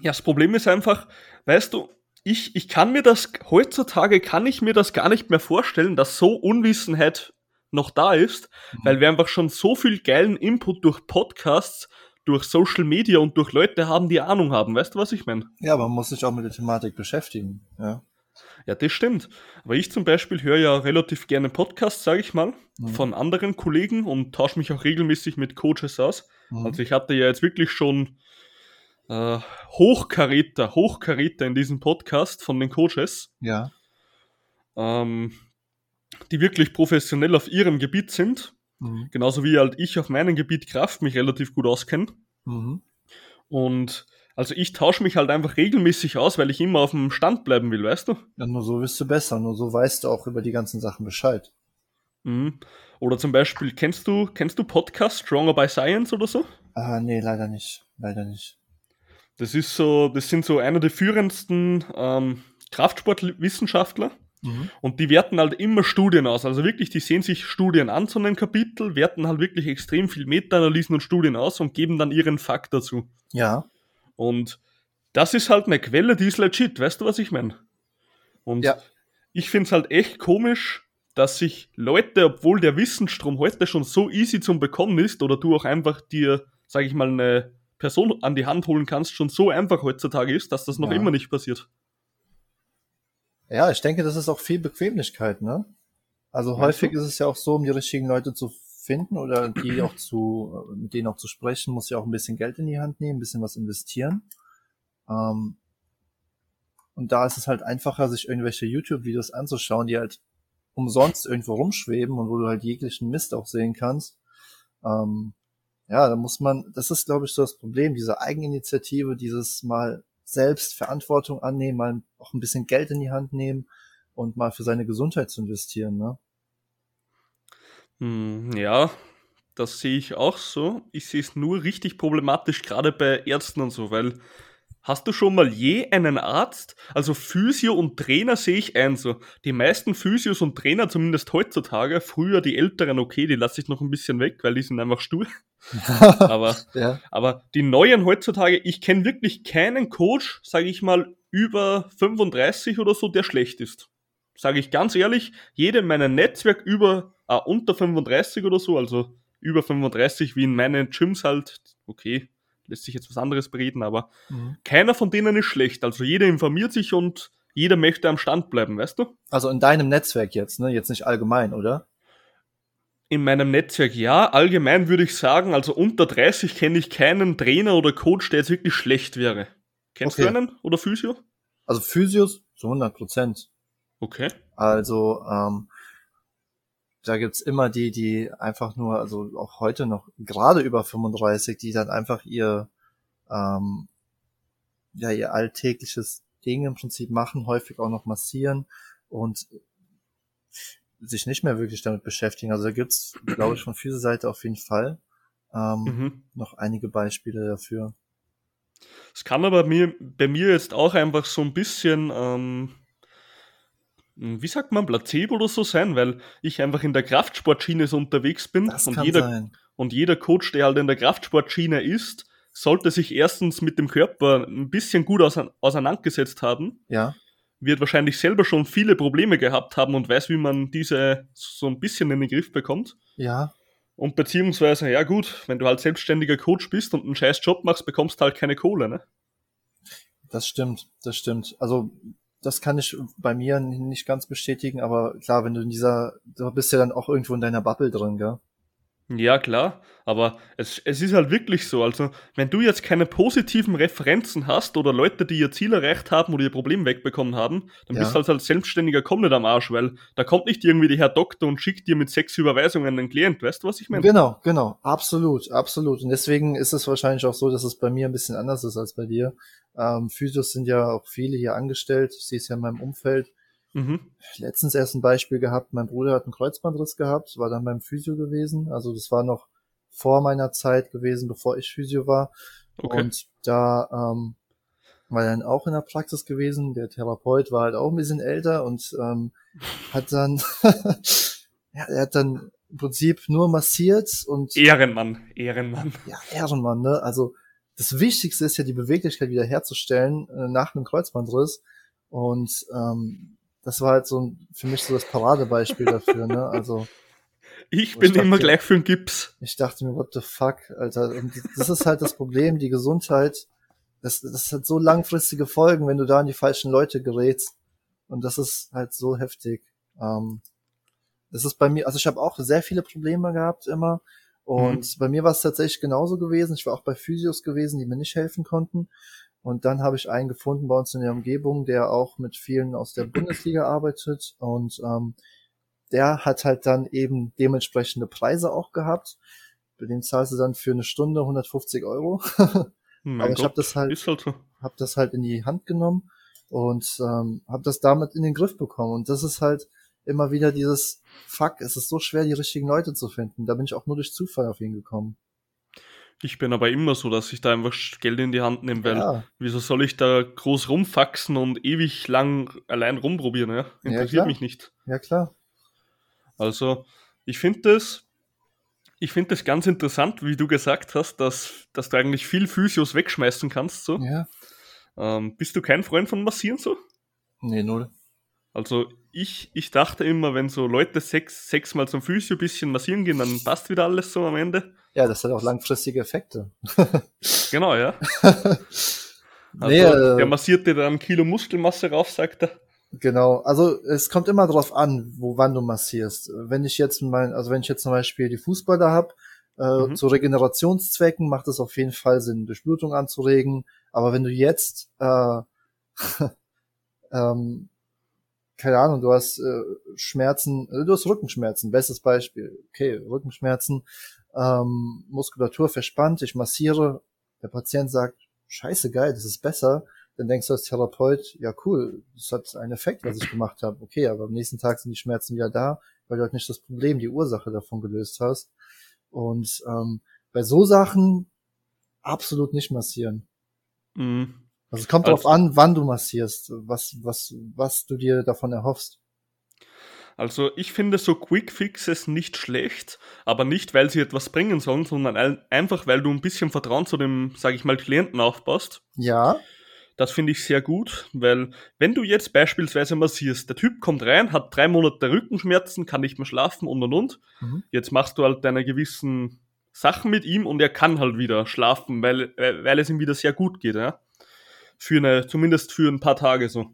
Ja, das Problem ist einfach, weißt du, ich, ich kann mir das, heutzutage kann ich mir das gar nicht mehr vorstellen, dass so Unwissenheit noch da ist, mhm. weil wir einfach schon so viel geilen Input durch Podcasts, durch Social Media und durch Leute haben, die Ahnung haben. Weißt du, was ich meine? Ja, man muss sich auch mit der Thematik beschäftigen. Ja. Ja, das stimmt. Aber ich zum Beispiel höre ja relativ gerne Podcasts, sage ich mal, mhm. von anderen Kollegen und tausche mich auch regelmäßig mit Coaches aus. Mhm. Also ich hatte ja jetzt wirklich schon äh, Hochkaräter, Hochkaräter in diesem Podcast von den Coaches. Ja. Ähm, die wirklich professionell auf ihrem Gebiet sind. Mhm. Genauso wie halt ich auf meinem Gebiet Kraft mich relativ gut auskenne. Mhm. Und also ich tausche mich halt einfach regelmäßig aus, weil ich immer auf dem Stand bleiben will, weißt du? Ja, nur so wirst du besser, nur so weißt du auch über die ganzen Sachen Bescheid. Mhm. Oder zum Beispiel, kennst du, kennst du Podcast Stronger by Science oder so? Ah, nee, leider nicht. Leider nicht. Das ist so, das sind so einer der führendsten ähm, Kraftsportwissenschaftler. Mhm. Und die werten halt immer Studien aus. Also wirklich, die sehen sich Studien an zu einem Kapitel, werten halt wirklich extrem viel Meta-Analysen und Studien aus und geben dann ihren Fakt dazu. Ja. Und das ist halt eine Quelle, die ist legit, weißt du, was ich meine? Und ja. ich finde es halt echt komisch, dass sich Leute, obwohl der Wissensstrom heute schon so easy zum Bekommen ist, oder du auch einfach dir, sag ich mal, eine Person an die Hand holen kannst, schon so einfach heutzutage ist, dass das noch ja. immer nicht passiert. Ja, ich denke, das ist auch viel Bequemlichkeit, ne? Also Meinst häufig du? ist es ja auch so, um die richtigen Leute zu finden oder die auch zu, mit denen auch zu sprechen, muss ja auch ein bisschen Geld in die Hand nehmen, ein bisschen was investieren. Ähm, und da ist es halt einfacher, sich irgendwelche YouTube-Videos anzuschauen, die halt umsonst irgendwo rumschweben und wo du halt jeglichen Mist auch sehen kannst. Ähm, ja, da muss man, das ist, glaube ich, so das Problem, diese Eigeninitiative, dieses mal selbst Verantwortung annehmen, mal auch ein bisschen Geld in die Hand nehmen und mal für seine Gesundheit zu investieren, ne? Hm, ja, das sehe ich auch so. Ich sehe es nur richtig problematisch, gerade bei Ärzten und so, weil Hast du schon mal je einen Arzt? Also Physio und Trainer sehe ich ein so. Die meisten Physios und Trainer, zumindest heutzutage, früher die älteren, okay, die lasse ich noch ein bisschen weg, weil die sind einfach stur. aber, ja. aber die neuen heutzutage, ich kenne wirklich keinen Coach, sage ich mal, über 35 oder so, der schlecht ist. Sage ich ganz ehrlich, jeder in meinem Netzwerk über äh, unter 35 oder so, also über 35, wie in meinen Gyms halt, okay, lässt sich jetzt was anderes bereden, aber mhm. keiner von denen ist schlecht. Also jeder informiert sich und jeder möchte am Stand bleiben, weißt du? Also in deinem Netzwerk jetzt, ne? Jetzt nicht allgemein, oder? In meinem Netzwerk ja, allgemein würde ich sagen, also unter 30 kenne ich keinen Trainer oder Coach, der jetzt wirklich schlecht wäre. Kennst okay. du einen oder Physio? Also Physios zu 100 Prozent. Okay. Also ähm, da gibt's immer die, die einfach nur, also auch heute noch gerade über 35, die dann einfach ihr, ähm, ja, ihr alltägliches Ding im Prinzip machen, häufig auch noch massieren und sich nicht mehr wirklich damit beschäftigen. Also da gibt's, glaube ich, von Füße Seite auf jeden Fall ähm, mhm. noch einige Beispiele dafür. Es kann aber mir, bei mir jetzt auch einfach so ein bisschen, ähm, wie sagt man, Placebo oder so sein, weil ich einfach in der Kraftsportschiene so unterwegs bin das und jeder, sein. und jeder Coach, der halt in der Kraftsportschiene ist, sollte sich erstens mit dem Körper ein bisschen gut auseinandergesetzt haben. Ja. Wird wahrscheinlich selber schon viele Probleme gehabt haben und weiß, wie man diese so ein bisschen in den Griff bekommt. Ja. Und beziehungsweise, ja gut, wenn du halt selbstständiger Coach bist und einen scheiß Job machst, bekommst du halt keine Kohle, ne? Das stimmt, das stimmt. Also das kann ich bei mir nicht ganz bestätigen, aber klar, wenn du in dieser, du bist ja dann auch irgendwo in deiner Bubble drin, gell? Ja, klar, aber es, es ist halt wirklich so. Also, wenn du jetzt keine positiven Referenzen hast oder Leute, die ihr Ziel erreicht haben oder ihr Problem wegbekommen haben, dann ja. bist du halt als Selbstständiger komplett am Arsch, weil da kommt nicht irgendwie der Herr Doktor und schickt dir mit sechs Überweisungen einen Klient, weißt du, was ich meine? Genau, genau, absolut, absolut. Und deswegen ist es wahrscheinlich auch so, dass es bei mir ein bisschen anders ist als bei dir. Ähm, Physios sind ja auch viele hier angestellt. Ich sehe es ja in meinem Umfeld. Mhm. Letztens erst ein Beispiel gehabt, mein Bruder hat einen Kreuzbandriss gehabt, war dann beim Physio gewesen. Also das war noch vor meiner Zeit gewesen, bevor ich Physio war. Okay. Und da ähm, war dann auch in der Praxis gewesen. Der Therapeut war halt auch ein bisschen älter und ähm, hat dann, ja, er hat dann im Prinzip nur massiert und Ehrenmann, Ehrenmann. Ja, Ehrenmann, ne? Also das Wichtigste ist ja die Beweglichkeit wiederherzustellen äh, nach einem Kreuzbandriss. Und ähm, das war halt so für mich so das Paradebeispiel dafür, ne? Also ich bin ich dachte, immer gleich für einen Gips. Ich dachte mir, what the fuck, Alter. Und das ist halt das Problem, die Gesundheit, das, das hat so langfristige Folgen, wenn du da an die falschen Leute gerätst. Und das ist halt so heftig. Ähm, das ist bei mir, also ich habe auch sehr viele Probleme gehabt immer. Und mhm. bei mir war es tatsächlich genauso gewesen. Ich war auch bei Physios gewesen, die mir nicht helfen konnten. Und dann habe ich einen gefunden bei uns in der Umgebung, der auch mit vielen aus der Bundesliga arbeitet. Und ähm, der hat halt dann eben dementsprechende Preise auch gehabt. Bei dem zahlst du dann für eine Stunde 150 Euro. Aber ich habe das halt, halt so. hab das halt in die Hand genommen und ähm, habe das damit in den Griff bekommen. Und das ist halt immer wieder dieses Fuck, es ist so schwer, die richtigen Leute zu finden. Da bin ich auch nur durch Zufall auf ihn gekommen. Ich bin aber immer so, dass ich da einfach Geld in die Hand nehme, weil ja. wieso soll ich da groß rumfaxen und ewig lang allein rumprobieren? Ja? Interessiert ja, mich nicht. Ja, klar. Also, ich finde das, ich finde das ganz interessant, wie du gesagt hast, dass, dass du eigentlich viel Physios wegschmeißen kannst. So. Ja. Ähm, bist du kein Freund von Massieren so? Nee, null. Also ich, ich dachte immer, wenn so Leute sechs, sechsmal zum Physio bisschen massieren gehen, dann passt wieder alles so am Ende. Ja, das hat auch langfristige Effekte. genau, ja. Also, nee, äh, der massiert dir dann ein Kilo Muskelmasse rauf, sagt er. Genau, also es kommt immer darauf an, wo wann du massierst. Wenn ich jetzt mein, also wenn ich jetzt zum Beispiel die Fußballer habe, äh, mhm. zu Regenerationszwecken macht es auf jeden Fall Sinn, Durchblutung anzuregen. Aber wenn du jetzt äh, ähm, keine Ahnung, du hast äh, Schmerzen, äh, du hast Rückenschmerzen, bestes Beispiel. Okay, Rückenschmerzen, ähm, Muskulatur verspannt, ich massiere, der Patient sagt, scheiße geil, das ist besser. Dann denkst du als Therapeut, ja cool, das hat einen Effekt, was ich gemacht habe. Okay, aber am nächsten Tag sind die Schmerzen wieder da, weil du halt nicht das Problem, die Ursache davon gelöst hast. Und ähm, bei so Sachen absolut nicht massieren. Mhm. Also es kommt also, darauf an, wann du massierst, was, was, was du dir davon erhoffst. Also ich finde so Quick Fixes nicht schlecht, aber nicht, weil sie etwas bringen sollen, sondern einfach, weil du ein bisschen Vertrauen zu dem, sage ich mal, Klienten aufbaust. Ja. Das finde ich sehr gut, weil wenn du jetzt beispielsweise massierst, der Typ kommt rein, hat drei Monate Rückenschmerzen, kann nicht mehr schlafen und und und. Mhm. Jetzt machst du halt deine gewissen Sachen mit ihm und er kann halt wieder schlafen, weil, weil es ihm wieder sehr gut geht. Ja? Für eine, zumindest für ein paar Tage so.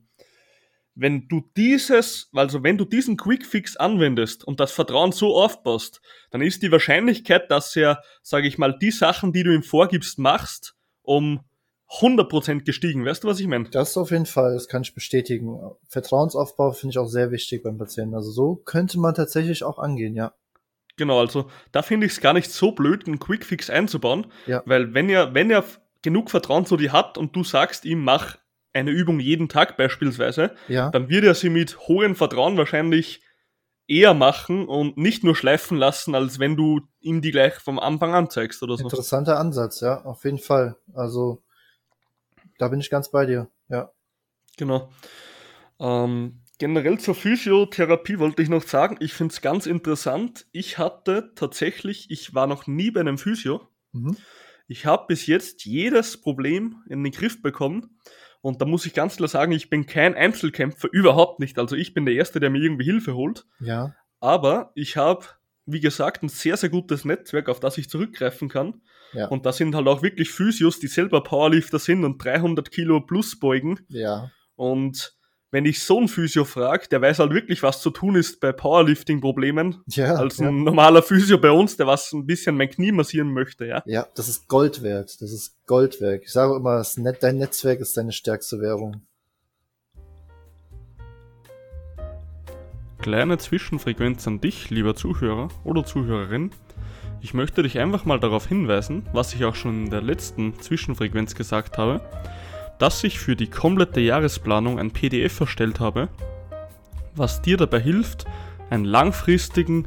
Wenn du dieses, also wenn du diesen Quickfix anwendest und das Vertrauen so aufbaust, dann ist die Wahrscheinlichkeit, dass er, sage ich mal, die Sachen, die du ihm vorgibst, machst, um 100% gestiegen. Weißt du, was ich meine? Das auf jeden Fall, das kann ich bestätigen. Vertrauensaufbau finde ich auch sehr wichtig beim Patienten. Also so könnte man tatsächlich auch angehen, ja. Genau, also da finde ich es gar nicht so blöd, einen Quickfix einzubauen, ja. weil wenn er, wenn er genug Vertrauen zu dir hat und du sagst ihm, mach eine Übung jeden Tag beispielsweise, ja. dann wird er sie mit hohem Vertrauen wahrscheinlich eher machen und nicht nur schleifen lassen, als wenn du ihm die gleich vom Anfang an zeigst oder so. Interessanter Ansatz, ja, auf jeden Fall. Also da bin ich ganz bei dir, ja. Genau. Ähm, generell zur Physiotherapie wollte ich noch sagen, ich finde es ganz interessant. Ich hatte tatsächlich, ich war noch nie bei einem Physio. Mhm. Ich habe bis jetzt jedes Problem in den Griff bekommen. Und da muss ich ganz klar sagen, ich bin kein Einzelkämpfer, überhaupt nicht. Also ich bin der Erste, der mir irgendwie Hilfe holt. Ja. Aber ich habe, wie gesagt, ein sehr, sehr gutes Netzwerk, auf das ich zurückgreifen kann. Ja. Und da sind halt auch wirklich Physios, die selber Powerlifter sind und 300 Kilo plus beugen. Ja. Und wenn ich so einen Physio frage, der weiß halt wirklich, was zu tun ist bei Powerlifting-Problemen, ja, als ein ja. normaler Physio bei uns, der was ein bisschen mein Knie massieren möchte, ja. Ja, das ist Gold wert. Das ist Gold wert. Ich sage immer, das Net dein Netzwerk ist deine stärkste Währung. Kleine Zwischenfrequenz an dich, lieber Zuhörer oder Zuhörerin. Ich möchte dich einfach mal darauf hinweisen, was ich auch schon in der letzten Zwischenfrequenz gesagt habe dass ich für die komplette Jahresplanung ein PDF erstellt habe, was dir dabei hilft, einen langfristigen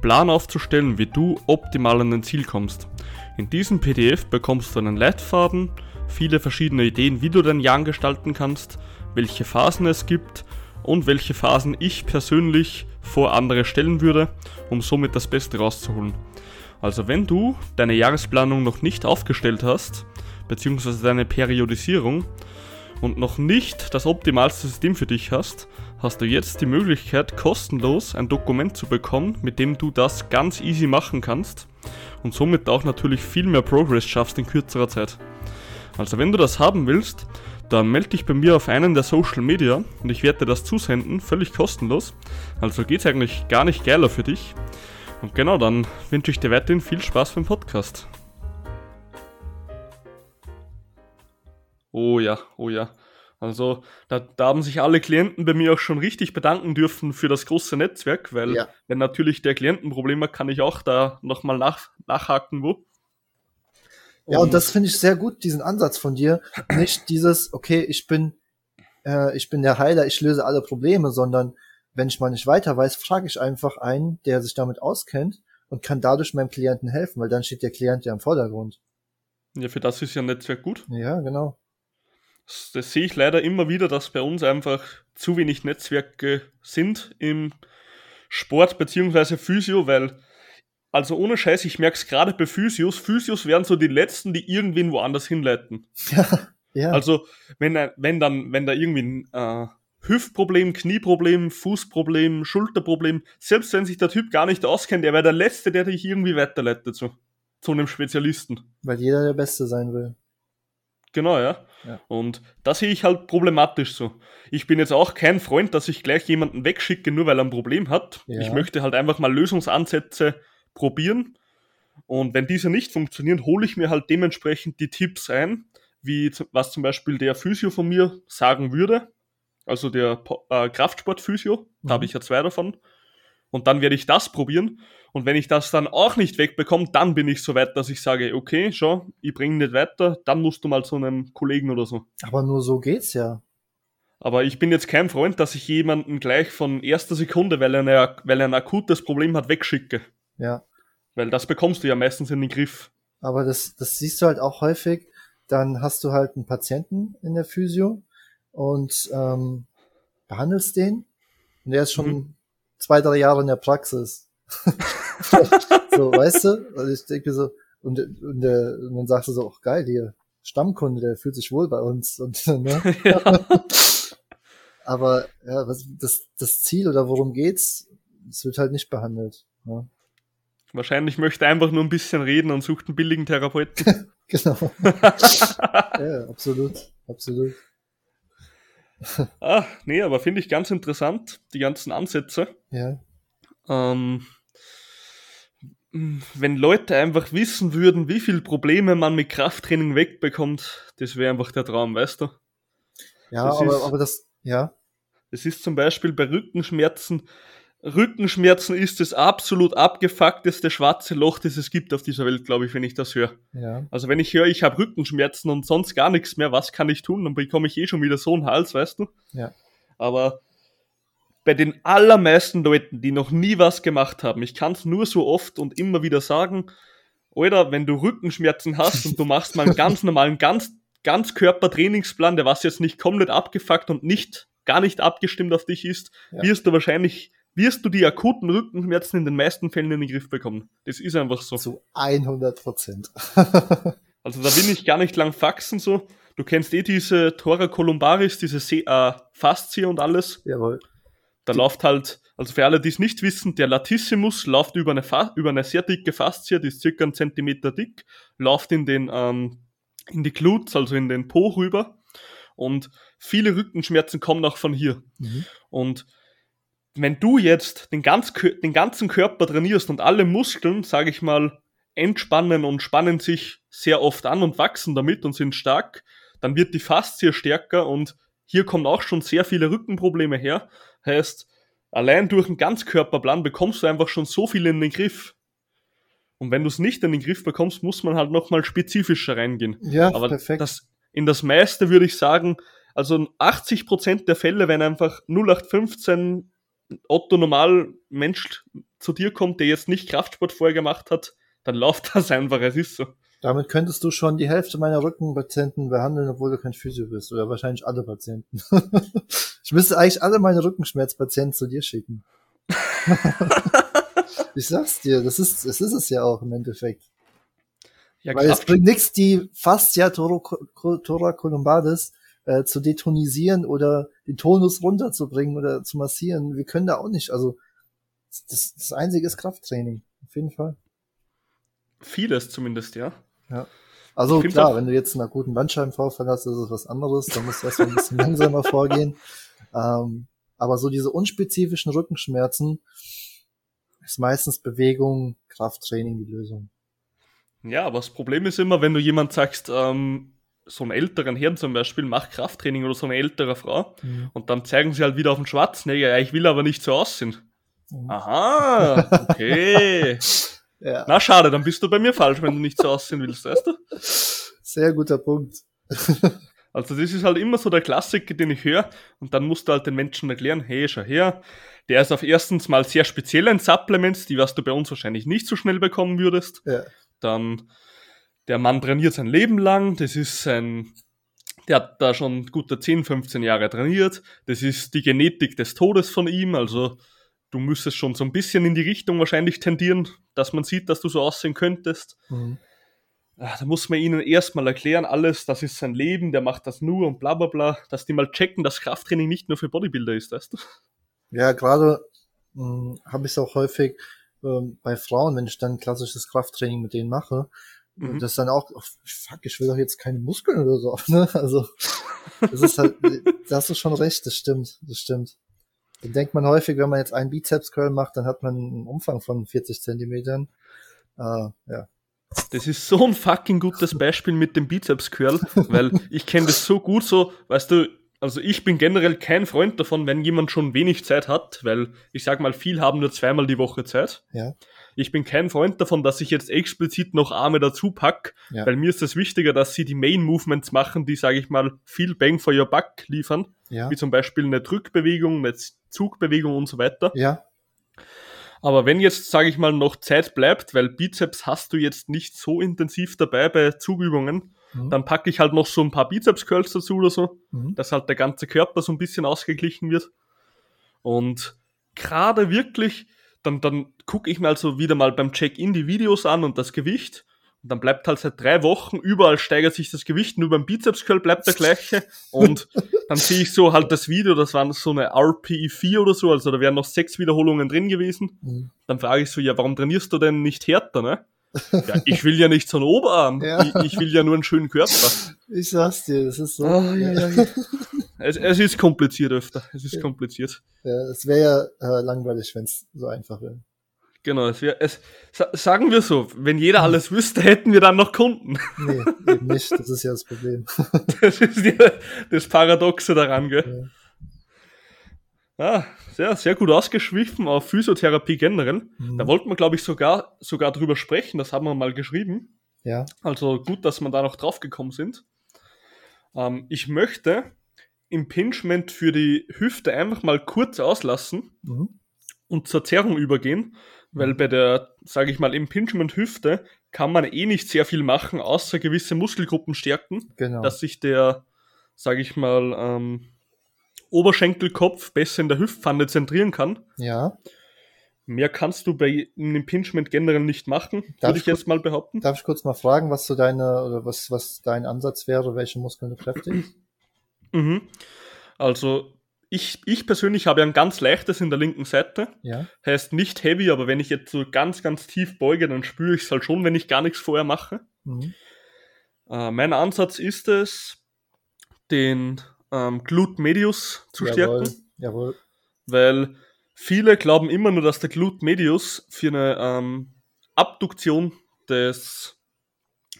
Plan aufzustellen, wie du optimal an dein Ziel kommst. In diesem PDF bekommst du einen Leitfaden, viele verschiedene Ideen, wie du dein Jahr gestalten kannst, welche Phasen es gibt und welche Phasen ich persönlich vor andere stellen würde, um somit das Beste rauszuholen. Also wenn du deine Jahresplanung noch nicht aufgestellt hast, beziehungsweise deine Periodisierung und noch nicht das optimalste System für dich hast, hast du jetzt die Möglichkeit, kostenlos ein Dokument zu bekommen, mit dem du das ganz easy machen kannst und somit auch natürlich viel mehr Progress schaffst in kürzerer Zeit. Also wenn du das haben willst, dann melde dich bei mir auf einen der Social Media und ich werde dir das zusenden, völlig kostenlos. Also geht es eigentlich gar nicht geiler für dich. Und genau dann wünsche ich dir weiterhin viel Spaß beim Podcast. Oh ja, oh ja. Also da, da haben sich alle Klienten bei mir auch schon richtig bedanken dürfen für das große Netzwerk, weil ja. wenn natürlich der Klient ein Problem hat, kann ich auch da nochmal nach, nachhaken, wo. Ja, und das finde ich sehr gut, diesen Ansatz von dir. Nicht dieses, okay, ich bin, äh, ich bin der Heiler, ich löse alle Probleme, sondern wenn ich mal nicht weiter weiß, frage ich einfach einen, der sich damit auskennt und kann dadurch meinem Klienten helfen, weil dann steht der Klient ja im Vordergrund. Ja, für das ist ja ein Netzwerk gut. Ja, genau das sehe ich leider immer wieder, dass bei uns einfach zu wenig Netzwerke sind im Sport beziehungsweise Physio, weil, also ohne Scheiß, ich merke es gerade bei Physios, Physios werden so die letzten, die irgendwen woanders hinleiten. Ja, ja. Also, wenn, wenn dann, wenn da irgendwie ein äh, Hüftproblem, Knieproblem, Fußproblem, Schulterproblem, selbst wenn sich der Typ gar nicht auskennt, er wäre der Letzte, der dich irgendwie weiterleitet zu, zu einem Spezialisten. Weil jeder der Beste sein will. Genau, ja. ja. Und das sehe ich halt problematisch so. Ich bin jetzt auch kein Freund, dass ich gleich jemanden wegschicke, nur weil er ein Problem hat. Ja. Ich möchte halt einfach mal Lösungsansätze probieren. Und wenn diese nicht funktionieren, hole ich mir halt dementsprechend die Tipps ein, wie was zum Beispiel der Physio von mir sagen würde. Also der äh, Kraftsport-Physio, mhm. da habe ich ja zwei davon. Und dann werde ich das probieren. Und wenn ich das dann auch nicht wegbekomme, dann bin ich so weit, dass ich sage, okay, schau, ich bringe nicht weiter, dann musst du mal zu einem Kollegen oder so. Aber nur so geht's ja. Aber ich bin jetzt kein Freund, dass ich jemanden gleich von erster Sekunde, weil er, eine, weil er ein akutes Problem hat, wegschicke. Ja. Weil das bekommst du ja meistens in den Griff. Aber das, das siehst du halt auch häufig. Dann hast du halt einen Patienten in der Physio und ähm, behandelst den. Und der ist schon mhm. Zwei, drei Jahre in der Praxis. so, weißt du? Also ich denke so, und, und, der, und dann sagst du so, ach geil, hier, Stammkunde, der fühlt sich wohl bei uns. Und, ne? Ja. Aber ja, was, das, das Ziel oder worum geht's, es wird halt nicht behandelt. Ne? Wahrscheinlich möchte er einfach nur ein bisschen reden und sucht einen billigen Therapeuten. genau. ja, absolut, absolut. ah, nee, aber finde ich ganz interessant, die ganzen Ansätze. Ja. Ähm, wenn Leute einfach wissen würden, wie viele Probleme man mit Krafttraining wegbekommt, das wäre einfach der Traum, weißt du? Ja, das aber, ist, aber das, ja. Es ist zum Beispiel bei Rückenschmerzen. Rückenschmerzen ist das absolut abgefuckteste schwarze Loch, das es gibt auf dieser Welt, glaube ich, wenn ich das höre. Ja. Also wenn ich höre, ich habe Rückenschmerzen und sonst gar nichts mehr, was kann ich tun? Dann bekomme ich eh schon wieder so einen Hals, weißt du? Ja. Aber bei den allermeisten Leuten, die noch nie was gemacht haben, ich kann es nur so oft und immer wieder sagen, oder wenn du Rückenschmerzen hast und du machst mal einen ganz normalen, ganz, ganz Körpertrainingsplan, der was jetzt nicht komplett abgefuckt und nicht, gar nicht abgestimmt auf dich ist, ja. wirst du wahrscheinlich, wirst du die akuten Rückenschmerzen in den meisten Fällen in den Griff bekommen. Das ist einfach so. Zu 100 Prozent. also da will ich gar nicht lang faxen so. Du kennst eh diese Tora columbaris, diese Se äh, Faszie und alles. Jawohl. Da die läuft halt, also für alle, die es nicht wissen, der Latissimus läuft über eine, Fa über eine sehr dicke Faszie, die ist circa einen Zentimeter dick, läuft in den, ähm, in die Glutes, also in den Po rüber. Und viele Rückenschmerzen kommen auch von hier. Mhm. Und wenn du jetzt den, ganz, den ganzen Körper trainierst und alle Muskeln, sage ich mal, entspannen und spannen sich sehr oft an und wachsen damit und sind stark, dann wird die Faszie stärker und hier kommen auch schon sehr viele Rückenprobleme her. Heißt, allein durch einen Ganzkörperplan bekommst du einfach schon so viel in den Griff. Und wenn du es nicht in den Griff bekommst, muss man halt nochmal spezifischer reingehen. Ja, Aber perfekt. Das, in das meiste würde ich sagen, also 80% der Fälle, wenn einfach 0815 Otto normal Mensch zu dir kommt, der jetzt nicht Kraftsport vorher gemacht hat, dann läuft das einfach, es ist so. Damit könntest du schon die Hälfte meiner Rückenpatienten behandeln, obwohl du kein Physio bist. Oder wahrscheinlich alle Patienten. ich müsste eigentlich alle meine Rückenschmerzpatienten zu dir schicken. ich sag's dir, das ist, das ist es ja auch im Endeffekt. Ja, Weil es bringt nichts, die Fascia thoracolumbalis äh, zu detonisieren oder den Tonus runterzubringen oder zu massieren. Wir können da auch nicht. Also das, das Einzige ist Krafttraining. Auf jeden Fall. Vieles zumindest, ja. Ja. Also klar, wenn du jetzt einen akuten Bandscheibenvorfall hast, ist es was anderes. Da musst du erstmal ein bisschen langsamer vorgehen. Ähm, aber so diese unspezifischen Rückenschmerzen ist meistens Bewegung, Krafttraining die Lösung. Ja, aber das Problem ist immer, wenn du jemand sagst, ähm, so einen älteren Herrn zum Beispiel, mach Krafttraining oder so eine ältere Frau mhm. und dann zeigen sie halt wieder auf den Schwarzenegger, ja, ich will aber nicht so aussehen. Mhm. Aha, okay. Ja. Na schade, dann bist du bei mir falsch, wenn du nicht so aussehen willst, weißt du? Sehr guter Punkt. also das ist halt immer so der Klassiker, den ich höre und dann musst du halt den Menschen erklären, hey, schau her, der ist auf erstens mal sehr speziell ein Supplement, die was du bei uns wahrscheinlich nicht so schnell bekommen würdest. Ja. Dann der Mann trainiert sein Leben lang, das ist sein der hat da schon gute 10, 15 Jahre trainiert. Das ist die Genetik des Todes von ihm, also du müsstest schon so ein bisschen in die Richtung wahrscheinlich tendieren, dass man sieht, dass du so aussehen könntest. Mhm. Ah, da muss man ihnen erstmal erklären, alles, das ist sein Leben, der macht das nur und bla bla bla, dass die mal checken, dass Krafttraining nicht nur für Bodybuilder ist, weißt du? Ja, gerade hm, habe ich es auch häufig ähm, bei Frauen, wenn ich dann klassisches Krafttraining mit denen mache, mhm. das dann auch, oh, fuck, ich will doch jetzt keine Muskeln oder so, ne? Also, das ist halt, da hast du schon recht, das stimmt, das stimmt. Dann denkt man häufig, wenn man jetzt einen Bizeps-Curl macht, dann hat man einen Umfang von 40 Zentimetern. Äh, ja. Das ist so ein fucking gutes Beispiel mit dem Bizeps-Curl, weil ich kenne das so gut so, weißt du, also ich bin generell kein Freund davon, wenn jemand schon wenig Zeit hat, weil ich sag mal, viel haben nur zweimal die Woche Zeit. Ja. Ich bin kein Freund davon, dass ich jetzt explizit noch Arme dazu pack, ja. weil mir ist es wichtiger, dass sie die Main Movements machen, die, sage ich mal, viel Bang for your buck liefern, ja. wie zum Beispiel eine Drückbewegung, eine Zugbewegung und so weiter. Ja. Aber wenn jetzt, sage ich mal, noch Zeit bleibt, weil Bizeps hast du jetzt nicht so intensiv dabei bei Zugübungen, mhm. dann packe ich halt noch so ein paar Bizeps-Curls dazu oder so, mhm. dass halt der ganze Körper so ein bisschen ausgeglichen wird. Und gerade wirklich, dann, dann gucke ich mir also wieder mal beim Check-in die Videos an und das Gewicht und dann bleibt halt seit drei Wochen, überall steigert sich das Gewicht, nur beim Bizepscurl bleibt der gleiche. Und dann sehe ich so halt das Video, das waren so eine RPE4 oder so, also da wären noch sechs Wiederholungen drin gewesen. Mhm. Dann frage ich so, ja, warum trainierst du denn nicht härter, ne? Ja, ich will ja nicht so einen Oberarm. Ja. Ich, ich, will ja nur einen schönen Körper. Ich sag's dir, das ist so. Oh, ja, ja, ja. Es, es, ist kompliziert öfter. Es ist kompliziert. Ja, es wäre ja äh, langweilig, wenn es so einfach wäre. Genau, es wär, es, sagen wir so, wenn jeder alles wüsste, hätten wir dann noch Kunden. Nee, eben nicht, das ist ja das Problem. das ist ja das Paradoxe daran, gell? Ja. Ah, sehr, sehr gut ausgeschwiffen auf Physiotherapie generell. Mhm. Da wollten wir, glaube ich, sogar, sogar drüber sprechen, das haben wir mal geschrieben. Ja. Also gut, dass wir da noch drauf gekommen sind. Ähm, ich möchte Impingement für die Hüfte einfach mal kurz auslassen mhm. und zur Zerrung übergehen, weil bei der, sage ich mal, Impingement Hüfte kann man eh nicht sehr viel machen, außer gewisse Muskelgruppen stärken, genau. dass sich der, sage ich mal, ähm, Oberschenkelkopf besser in der Hüftpfanne zentrieren kann. Ja. Mehr kannst du bei einem Impingement generell nicht machen, würde ich, ich jetzt mal behaupten. Darf ich kurz mal fragen, was so deine, oder was, was dein Ansatz wäre, welche Muskeln du kräftigst? Mhm. Also ich, ich persönlich habe ein ganz leichtes in der linken Seite. Ja. Heißt nicht heavy, aber wenn ich jetzt so ganz, ganz tief beuge, dann spüre ich es halt schon, wenn ich gar nichts vorher mache. Mhm. Äh, mein Ansatz ist es, den ähm, Glut Medius zu jawohl, stärken. Jawohl. Weil viele glauben immer nur, dass der Glut Medius für eine ähm, Abduktion des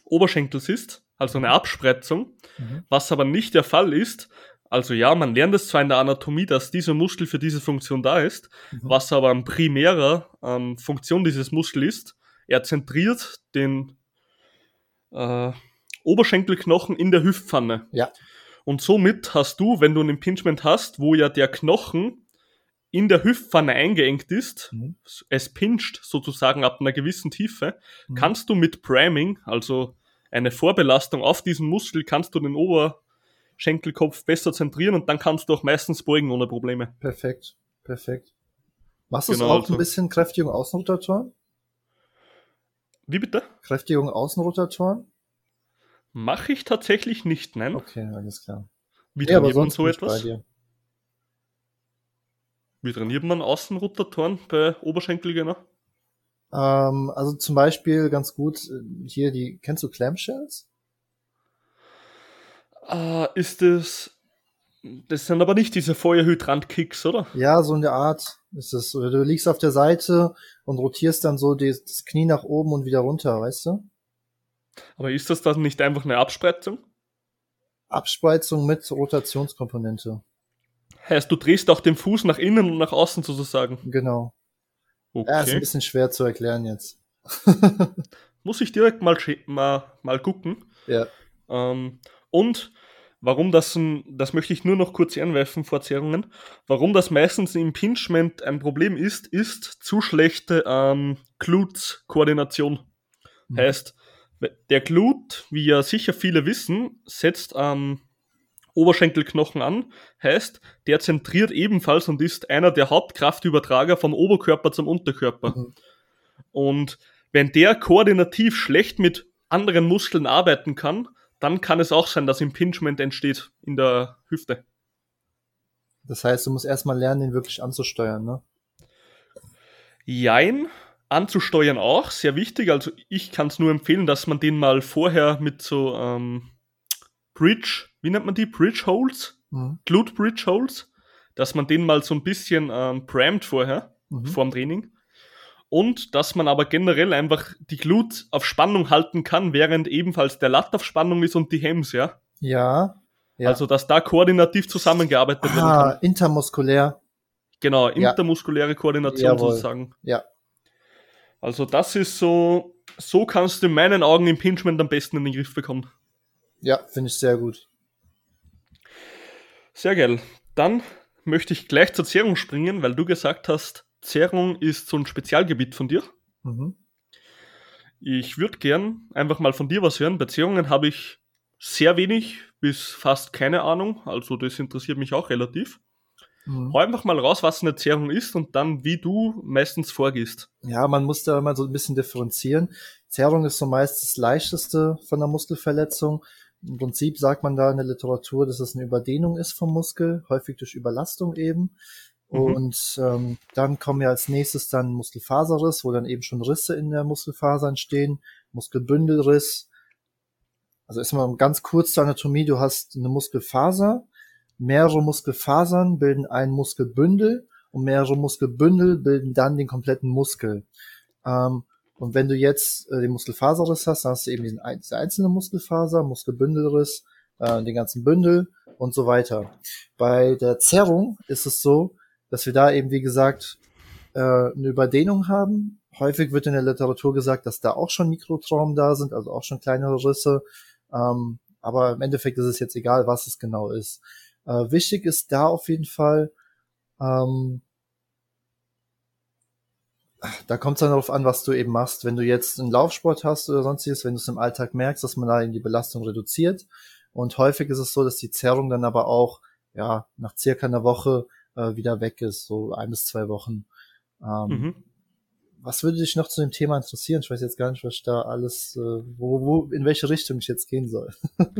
Oberschenkels ist, also eine Abspreizung, mhm. was aber nicht der Fall ist, also ja, man lernt es zwar in der Anatomie, dass dieser Muskel für diese Funktion da ist, mhm. was aber ein primärer ähm, Funktion dieses Muskels ist. Er zentriert den äh, Oberschenkelknochen in der Hüftpfanne. Ja. Und somit hast du, wenn du ein Impingement hast, wo ja der Knochen in der Hüftpfanne eingeengt ist, mhm. es pinscht sozusagen ab einer gewissen Tiefe, mhm. kannst du mit Priming, also eine Vorbelastung auf diesen Muskel, kannst du den Ober Schenkelkopf besser zentrieren und dann kannst du auch meistens beugen ohne Probleme. Perfekt, perfekt. Machst du genau, auch also. ein bisschen Kräftigung Außenrotatoren? Wie bitte? Kräftigung Außenrotatoren? Mache ich tatsächlich nicht, nein. Okay, alles klar. Wie ja, trainiert man so etwas? Wie trainiert man Außenrotatoren bei Oberschenkelgänger? Ähm, also zum Beispiel ganz gut äh, hier die, kennst du Clamshells? äh, ist es. Das sind aber nicht diese Feuerhydrant-Kicks, oder? Ja, so in der Art ist es. Oder du liegst auf der Seite und rotierst dann so das Knie nach oben und wieder runter, weißt du? Aber ist das dann nicht einfach eine Abspreizung? Abspreizung mit Rotationskomponente. Heißt, du drehst auch den Fuß nach innen und nach außen sozusagen. Genau. Okay. Ja, ist ein bisschen schwer zu erklären jetzt. Muss ich direkt mal, mal, mal gucken. Ja. Ähm, und warum das, ein, das möchte ich nur noch kurz einwerfen vor Zerrungen, warum das meistens im Impingement ein Problem ist, ist zu schlechte ähm, Glutes-Koordination. Mhm. Heißt, der Glut, wie ja sicher viele wissen, setzt am Oberschenkelknochen an, heißt, der zentriert ebenfalls und ist einer der Hauptkraftübertrager vom Oberkörper zum Unterkörper. Mhm. Und wenn der koordinativ schlecht mit anderen Muskeln arbeiten kann, dann kann es auch sein, dass Impingement entsteht in der Hüfte. Das heißt, du musst erstmal lernen, den wirklich anzusteuern, ne? Jein, anzusteuern auch, sehr wichtig. Also ich kann es nur empfehlen, dass man den mal vorher mit so ähm, Bridge, wie nennt man die? Bridge Holes? Mhm. Glute Bridge Holes, dass man den mal so ein bisschen ähm, primed vorher, mhm. vorm Training und dass man aber generell einfach die Glut auf Spannung halten kann, während ebenfalls der Latt auf Spannung ist und die Hems, ja? Ja. ja. Also, dass da koordinativ zusammengearbeitet ah, werden kann. intermuskulär. Genau, intermuskuläre Koordination Jawohl. sozusagen. Ja. Also, das ist so, so kannst du in meinen Augen Impingement am besten in den Griff bekommen. Ja, finde ich sehr gut. Sehr geil. Dann möchte ich gleich zur Zerrung springen, weil du gesagt hast, Zerrung ist so ein Spezialgebiet von dir. Mhm. Ich würde gern einfach mal von dir was hören. Bei Zerrungen habe ich sehr wenig bis fast keine Ahnung, also das interessiert mich auch relativ. Mhm. Hau einfach mal raus, was eine Zerrung ist und dann, wie du meistens vorgehst. Ja, man muss da mal so ein bisschen differenzieren. Zerrung ist so meist das leichteste von der Muskelverletzung. Im Prinzip sagt man da in der Literatur, dass es eine Überdehnung ist vom Muskel, häufig durch Überlastung eben. Mhm. Und ähm, dann kommen ja als nächstes dann Muskelfaserriss, wo dann eben schon Risse in der Muskelfaser entstehen, Muskelbündelriss. Also erstmal ganz kurz zur Anatomie, du hast eine Muskelfaser, mehrere Muskelfasern bilden ein Muskelbündel und mehrere Muskelbündel bilden dann den kompletten Muskel. Ähm, und wenn du jetzt äh, den Muskelfaserriss hast, dann hast du eben diesen, diese einzelne Muskelfaser, Muskelbündelriss, äh, den ganzen Bündel und so weiter. Bei der Zerrung ist es so, dass wir da eben, wie gesagt, äh, eine Überdehnung haben. Häufig wird in der Literatur gesagt, dass da auch schon Mikrotraumen da sind, also auch schon kleinere Risse. Ähm, aber im Endeffekt ist es jetzt egal, was es genau ist. Äh, wichtig ist da auf jeden Fall, ähm, da kommt es dann darauf an, was du eben machst. Wenn du jetzt einen Laufsport hast oder sonstiges, wenn du es im Alltag merkst, dass man da eben die Belastung reduziert. Und häufig ist es so, dass die Zerrung dann aber auch ja nach circa einer Woche äh, wieder weg ist, so ein bis zwei Wochen. Ähm, mhm. Was würde dich noch zu dem Thema interessieren? Ich weiß jetzt gar nicht, was da alles, äh, wo, wo, in welche Richtung ich jetzt gehen soll.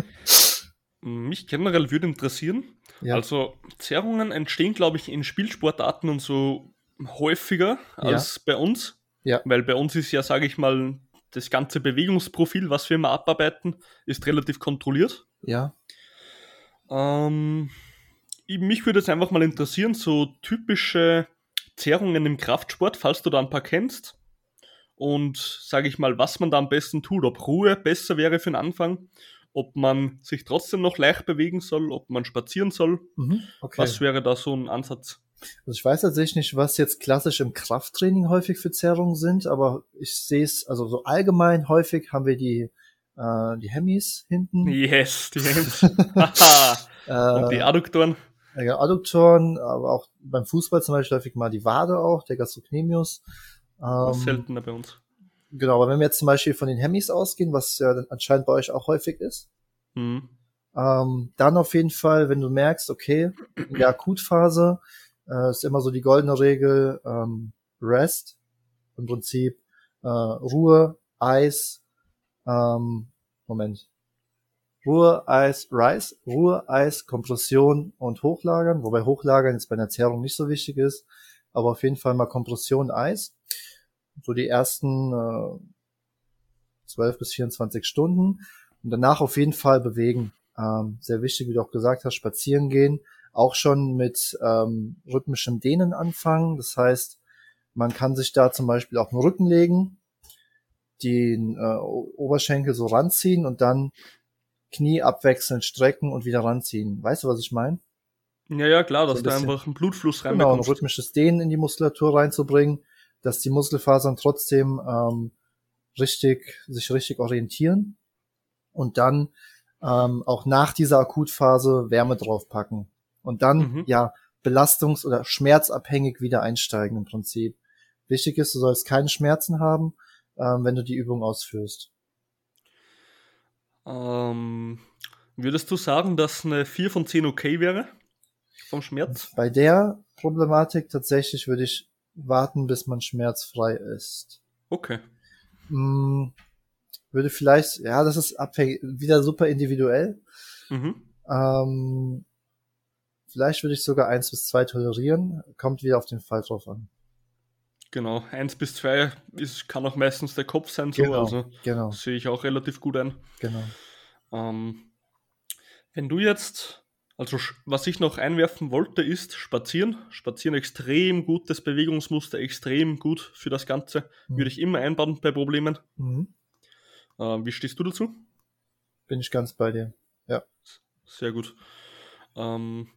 Mich generell würde interessieren. Ja. Also Zerrungen entstehen, glaube ich, in Spielsportarten und so häufiger als ja. bei uns. Ja. Weil bei uns ist ja, sage ich mal, das ganze Bewegungsprofil, was wir immer abarbeiten, ist relativ kontrolliert. Ja. Ähm, mich würde es einfach mal interessieren, so typische Zerrungen im Kraftsport, falls du da ein paar kennst. Und sage ich mal, was man da am besten tut, ob Ruhe besser wäre für den Anfang, ob man sich trotzdem noch leicht bewegen soll, ob man spazieren soll. Mhm, okay. Was wäre da so ein Ansatz? Also ich weiß tatsächlich nicht, was jetzt klassisch im Krafttraining häufig für Zerrungen sind, aber ich sehe es, also so allgemein häufig haben wir die, äh, die Hemis hinten. Yes, die Hemis. Und die Adduktoren. Ja, Adduktoren, aber auch beim Fußball zum Beispiel häufig mal die Wade auch, der Gastrocnemius. Ähm, seltener bei uns. Genau, aber wenn wir jetzt zum Beispiel von den Hemis ausgehen, was ja anscheinend bei euch auch häufig ist, mhm. ähm, dann auf jeden Fall, wenn du merkst, okay, in der Akutphase äh, ist immer so die goldene Regel, ähm, Rest, im Prinzip äh, Ruhe, Eis, ähm, Moment, Ruhe, Eis, Rise, Ruhe, Eis, Kompression und Hochlagern, wobei Hochlagern jetzt bei einer Zerrung nicht so wichtig ist, aber auf jeden Fall mal Kompression, Eis. So die ersten äh, 12 bis 24 Stunden und danach auf jeden Fall bewegen. Ähm, sehr wichtig, wie du auch gesagt hast, spazieren gehen, auch schon mit ähm, rhythmischem Dehnen anfangen. Das heißt, man kann sich da zum Beispiel auf den Rücken legen, den äh, Oberschenkel so ranziehen und dann Knie abwechselnd strecken und wieder ranziehen. Weißt du, was ich meine? Ja, ja, klar, dass so ein da einfach einen Blutfluss reinbekommst. Genau, ein rhythmisches Dehnen in die Muskulatur reinzubringen, dass die Muskelfasern trotzdem ähm, richtig, sich richtig orientieren und dann ähm, auch nach dieser Akutphase Wärme draufpacken und dann mhm. ja belastungs- oder schmerzabhängig wieder einsteigen im Prinzip. Wichtig ist, du sollst keine Schmerzen haben, ähm, wenn du die Übung ausführst. Ähm, würdest du sagen, dass eine 4 von 10 okay wäre? Vom Schmerz? Bei der Problematik tatsächlich würde ich warten, bis man schmerzfrei ist. Okay. Hm, würde vielleicht, ja, das ist abhängig, wieder super individuell. Mhm. Ähm, vielleicht würde ich sogar eins bis zwei tolerieren. Kommt wieder auf den Fall drauf an. Genau, eins bis zwei ist, kann auch meistens der Kopf sein, so, genau, also genau. sehe ich auch relativ gut ein. Genau. Ähm, wenn du jetzt, also was ich noch einwerfen wollte, ist Spazieren. Spazieren extrem gutes Bewegungsmuster, extrem gut für das Ganze. Mhm. Würde ich immer einbauen bei Problemen. Mhm. Äh, wie stehst du dazu? Bin ich ganz bei dir. Ja. Sehr gut. Ähm,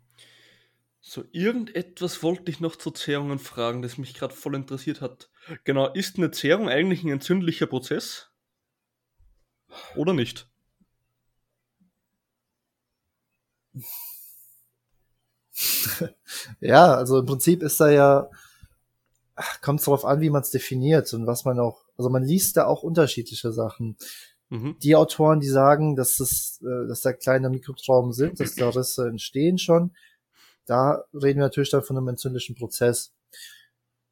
so, irgendetwas wollte ich noch zu Zehrungen fragen, das mich gerade voll interessiert hat. Genau, ist eine Zehrung eigentlich ein entzündlicher Prozess? Oder nicht? ja, also im Prinzip ist da ja, kommt es darauf an, wie man es definiert und was man auch, also man liest da auch unterschiedliche Sachen. Mhm. Die Autoren, die sagen, dass das, äh, dass da kleine Mikrotrauben sind, dass da Risse entstehen schon, da reden wir natürlich dann von einem entzündlichen Prozess.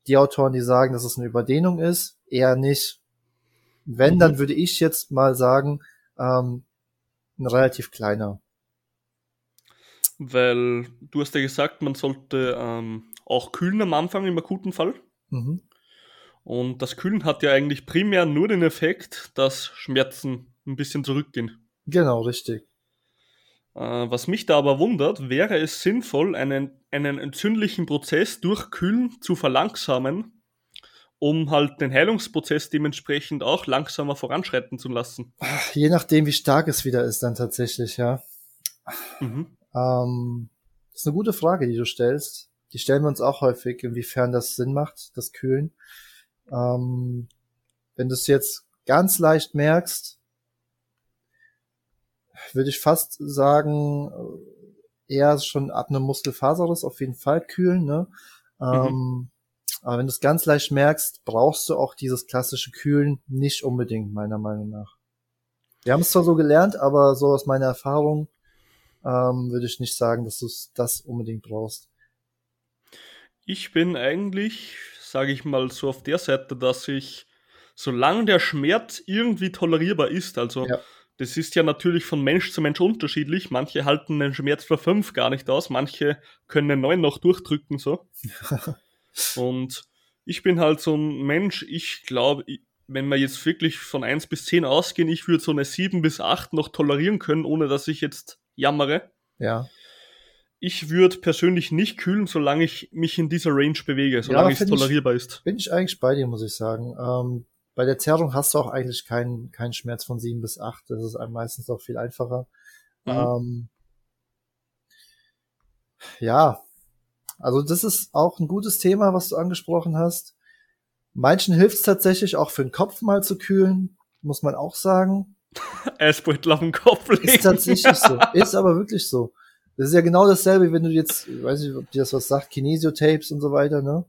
Die Autoren, die sagen, dass es eine Überdehnung ist, eher nicht. Wenn, dann mhm. würde ich jetzt mal sagen, ähm, ein relativ kleiner. Weil du hast ja gesagt, man sollte ähm, auch kühlen am Anfang im akuten Fall. Mhm. Und das Kühlen hat ja eigentlich primär nur den Effekt, dass Schmerzen ein bisschen zurückgehen. Genau, richtig. Äh, was mich da aber wundert, wäre es sinnvoll, einen, einen entzündlichen Prozess durch Kühlen zu verlangsamen, um halt den Heilungsprozess dementsprechend auch langsamer voranschreiten zu lassen. Je nachdem, wie stark es wieder ist, dann tatsächlich, ja. Mhm. Ähm, das ist eine gute Frage, die du stellst. Die stellen wir uns auch häufig, inwiefern das Sinn macht, das Kühlen. Ähm, wenn du es jetzt ganz leicht merkst, würde ich fast sagen, eher schon ab einem Muskelfaserriss auf jeden Fall kühlen, ne? Mhm. Ähm, aber wenn du es ganz leicht merkst, brauchst du auch dieses klassische Kühlen nicht unbedingt, meiner Meinung nach. Wir haben es zwar so gelernt, aber so aus meiner Erfahrung ähm, würde ich nicht sagen, dass du das unbedingt brauchst. Ich bin eigentlich, sage ich mal, so auf der Seite, dass ich, solange der Schmerz irgendwie tolerierbar ist, also ja. das ist ja natürlich von Mensch zu Mensch unterschiedlich. Manche halten den Schmerz für fünf gar nicht aus, manche können den neun noch durchdrücken, so. Und ich bin halt so ein Mensch, ich glaube, wenn wir jetzt wirklich von eins bis zehn ausgehen, ich würde so eine sieben bis acht noch tolerieren können, ohne dass ich jetzt jammere. Ja. Ich würde persönlich nicht kühlen, solange ich mich in dieser Range bewege, solange ja, es tolerierbar ich, ist. Bin ich eigentlich bei dir, muss ich sagen. Ähm, bei der Zerrung hast du auch eigentlich keinen keinen Schmerz von sieben bis acht. Das ist einem meistens auch viel einfacher. Mhm. Ähm, ja, also das ist auch ein gutes Thema, was du angesprochen hast. Manchen hilft es tatsächlich auch für den Kopf mal zu kühlen, muss man auch sagen. Eisbeutel auf den Kopf legen. Ist tatsächlich so. Ist aber wirklich so. Das ist ja genau dasselbe, wenn du jetzt, ich weiß nicht, ob dir das was sagt, Kinesiotapes und so weiter, ne?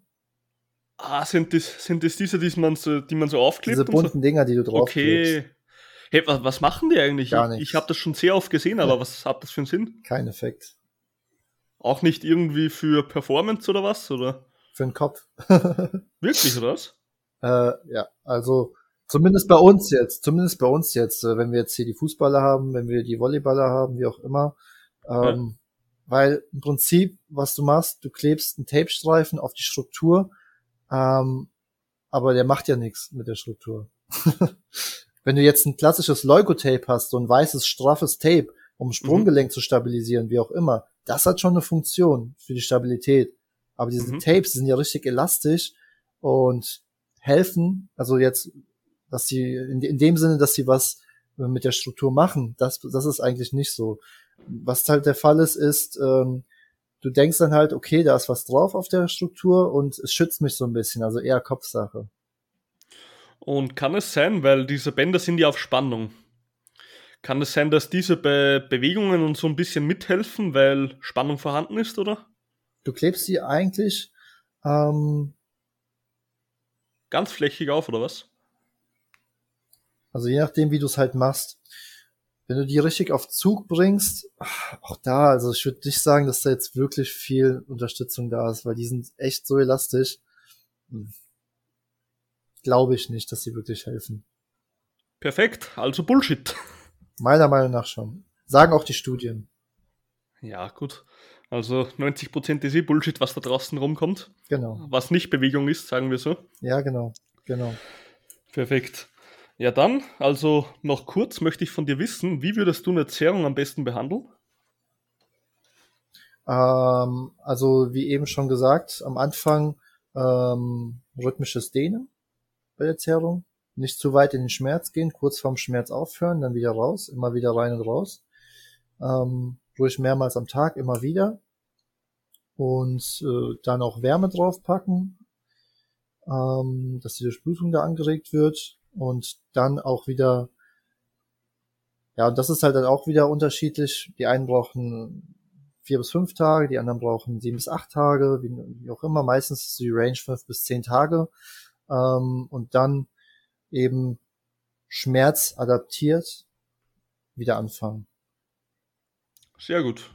Ah, sind das, sind das diese, die man so, die man so aufklebt? Diese bunten so? Dinger, die du drauf Okay. Hey, was, was machen die eigentlich? Gar nichts. Ich habe das schon sehr oft gesehen, aber was hat das für einen Sinn? Kein Effekt. Auch nicht irgendwie für Performance oder was, oder? Für den Kopf. Wirklich, oder was? Äh, ja, also zumindest bei uns jetzt, zumindest bei uns jetzt, äh, wenn wir jetzt hier die Fußballer haben, wenn wir die Volleyballer haben, wie auch immer. Ähm, ja. Weil im Prinzip, was du machst, du klebst einen Tapestreifen auf die Struktur, ähm, aber der macht ja nichts mit der Struktur. wenn du jetzt ein klassisches Leukotape hast, so ein weißes, straffes Tape, um Sprunggelenk mhm. zu stabilisieren, wie auch immer, das hat schon eine Funktion für die Stabilität. Aber diese mhm. Tapes sind ja richtig elastisch und helfen, also jetzt, dass sie, in, dem Sinne, dass sie was mit der Struktur machen, das, das ist eigentlich nicht so. Was halt der Fall ist, ist, ähm, du denkst dann halt, okay, da ist was drauf auf der Struktur und es schützt mich so ein bisschen, also eher Kopfsache. Und kann es sein, weil diese Bänder sind ja auf Spannung. Kann es sein, dass diese Be Bewegungen uns so ein bisschen mithelfen, weil Spannung vorhanden ist, oder? Du klebst sie eigentlich ähm, ganz flächig auf, oder was? Also je nachdem, wie du es halt machst. Wenn du die richtig auf Zug bringst, auch da, also ich würde nicht sagen, dass da jetzt wirklich viel Unterstützung da ist, weil die sind echt so elastisch. Hm. Glaube ich nicht, dass sie wirklich helfen. Perfekt, also Bullshit. Meiner Meinung nach schon. Sagen auch die Studien. Ja, gut. Also 90% ist eh Bullshit, was da draußen rumkommt. Genau. Was nicht Bewegung ist, sagen wir so. Ja, genau. Genau. Perfekt. Ja, dann, also noch kurz möchte ich von dir wissen, wie würdest du eine Zerrung am besten behandeln? Ähm, also, wie eben schon gesagt, am Anfang ähm, rhythmisches Dehnen bei der Zerrung nicht zu weit in den Schmerz gehen, kurz vorm Schmerz aufhören, dann wieder raus, immer wieder rein und raus. Ähm, ruhig mehrmals am Tag, immer wieder. Und äh, dann auch Wärme draufpacken, ähm, dass die Durchblutung da angeregt wird. Und dann auch wieder, ja, und das ist halt dann auch wieder unterschiedlich. Die einen brauchen vier bis fünf Tage, die anderen brauchen sieben bis acht Tage, wie, wie auch immer. Meistens ist die Range fünf bis zehn Tage. Ähm, und dann eben Schmerz adaptiert wieder anfangen. Sehr gut.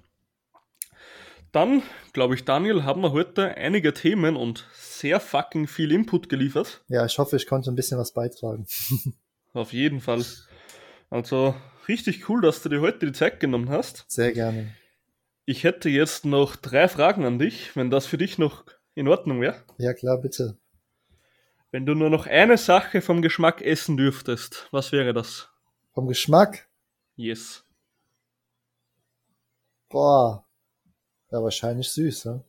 Dann, glaube ich, Daniel, haben wir heute einige Themen und sehr fucking viel Input geliefert. Ja, ich hoffe, ich konnte ein bisschen was beitragen. Auf jeden Fall. Also richtig cool, dass du dir heute die Zeit genommen hast. Sehr gerne. Ich hätte jetzt noch drei Fragen an dich, wenn das für dich noch in Ordnung wäre. Ja, klar, bitte. Wenn du nur noch eine Sache vom Geschmack essen dürftest, was wäre das? Vom Geschmack? Yes. Boah. Ja, wahrscheinlich süß, ne?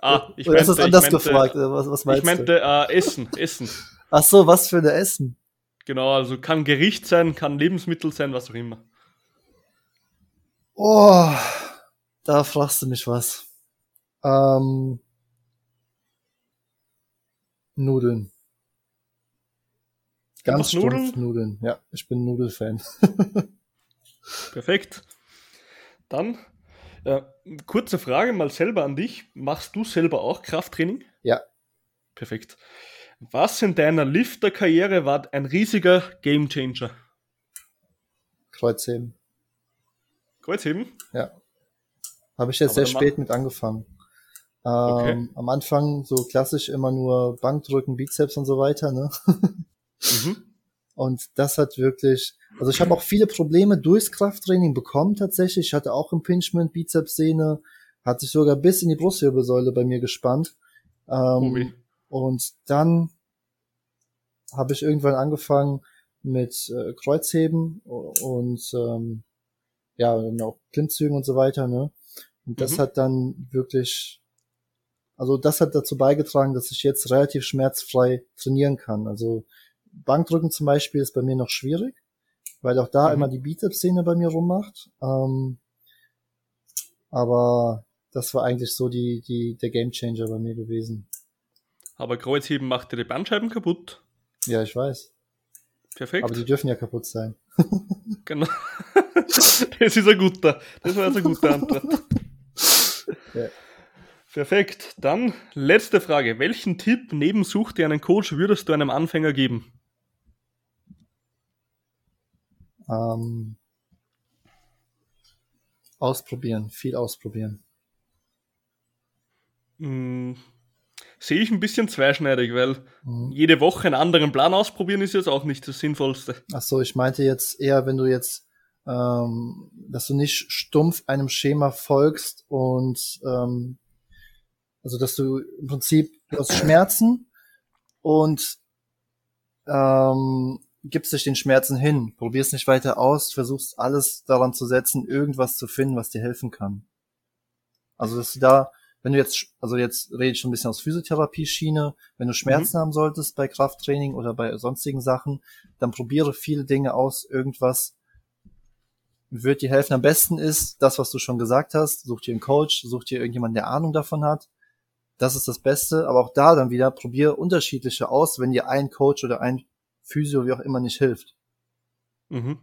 Ah, ich Oder meinte, ist das anders meinte, gefragt? Was, was meinst ich meinte äh, Essen, Essen. Ach so, was für ein Essen? Genau, also kann Gericht sein, kann Lebensmittel sein, was auch immer. Oh, da fragst du mich was. Ähm, Nudeln. Ganz stumpf Nudeln? Nudeln. Ja, ich bin Nudelfan. Perfekt. Dann äh, kurze Frage mal selber an dich. Machst du selber auch Krafttraining? Ja. Perfekt. Was in deiner Lifter-Karriere war ein riesiger Gamechanger? Kreuzheben. Kreuzheben? Ja. Habe ich jetzt Aber sehr spät mit angefangen. Ähm, okay. Am Anfang so klassisch immer nur Bankdrücken, Bizeps und so weiter, ne? mhm. Und das hat wirklich, also ich habe auch viele Probleme durchs Krafttraining bekommen tatsächlich. Ich hatte auch Impingement, Bizepssehne, hat sich sogar bis in die Brustwirbelsäule bei mir gespannt. Ähm, und dann habe ich irgendwann angefangen mit äh, Kreuzheben und ähm, ja, und auch Klimmzügen und so weiter, ne? Und das mhm. hat dann wirklich, also das hat dazu beigetragen, dass ich jetzt relativ schmerzfrei trainieren kann. Also Bankdrücken zum Beispiel ist bei mir noch schwierig, weil auch da mhm. immer die Bizeps-Szene bei mir rummacht. Ähm, aber das war eigentlich so die, die, der Gamechanger bei mir gewesen. Aber Kreuzheben macht dir die Bandscheiben kaputt. Ja, ich weiß. Perfekt. Aber die dürfen ja kaputt sein. genau. das ist ein guter. Das war jetzt eine gute Antwort. Ja. Perfekt. Dann letzte Frage. Welchen Tipp neben Such dir einen Coach würdest du einem Anfänger geben? Ähm, ausprobieren, viel ausprobieren. Hm, sehe ich ein bisschen zweischneidig, weil mhm. jede Woche einen anderen Plan ausprobieren ist jetzt auch nicht das Sinnvollste. Ach so, ich meinte jetzt eher, wenn du jetzt, ähm, dass du nicht stumpf einem Schema folgst und ähm, also dass du im Prinzip aus Schmerzen und ähm, gibst dich den Schmerzen hin, probierst nicht weiter aus, versuchst alles daran zu setzen, irgendwas zu finden, was dir helfen kann. Also dass du da, wenn du jetzt, also jetzt rede ich schon ein bisschen aus Physiotherapie-Schiene, wenn du Schmerzen mhm. haben solltest bei Krafttraining oder bei sonstigen Sachen, dann probiere viele Dinge aus, irgendwas wird dir helfen. Am besten ist das, was du schon gesagt hast, such dir einen Coach, such dir irgendjemanden, der Ahnung davon hat, das ist das Beste. Aber auch da dann wieder, probier unterschiedliche aus, wenn dir ein Coach oder ein Physio, wie auch immer, nicht hilft. Mhm.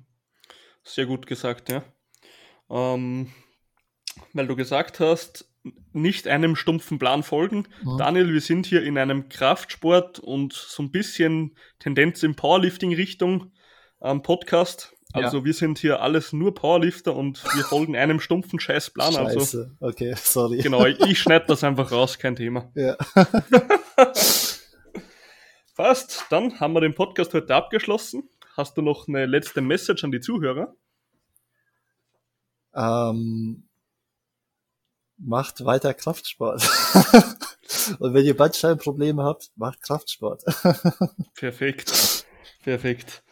Sehr gut gesagt, ja. Ähm, weil du gesagt hast, nicht einem stumpfen Plan folgen. Mhm. Daniel, wir sind hier in einem Kraftsport und so ein bisschen Tendenz in Powerlifting-Richtung ähm, Podcast. Also ja. wir sind hier alles nur Powerlifter und wir folgen einem stumpfen Scheißplan. Also Scheiße. Also, okay, sorry. Genau, ich schneide das einfach raus, kein Thema. Ja. Passt, dann haben wir den Podcast heute abgeschlossen. Hast du noch eine letzte Message an die Zuhörer? Ähm, macht weiter Kraftsport. und wenn ihr Bandscheibenprobleme habt, macht Kraftsport. Perfekt. Perfekt.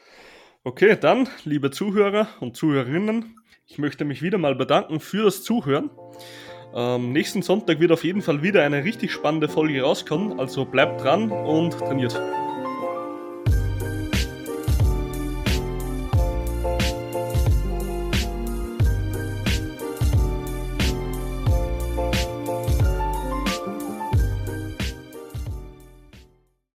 Okay, dann, liebe Zuhörer und Zuhörerinnen, ich möchte mich wieder mal bedanken für das Zuhören. Ähm, nächsten Sonntag wird auf jeden Fall wieder eine richtig spannende Folge rauskommen, also bleibt dran und trainiert.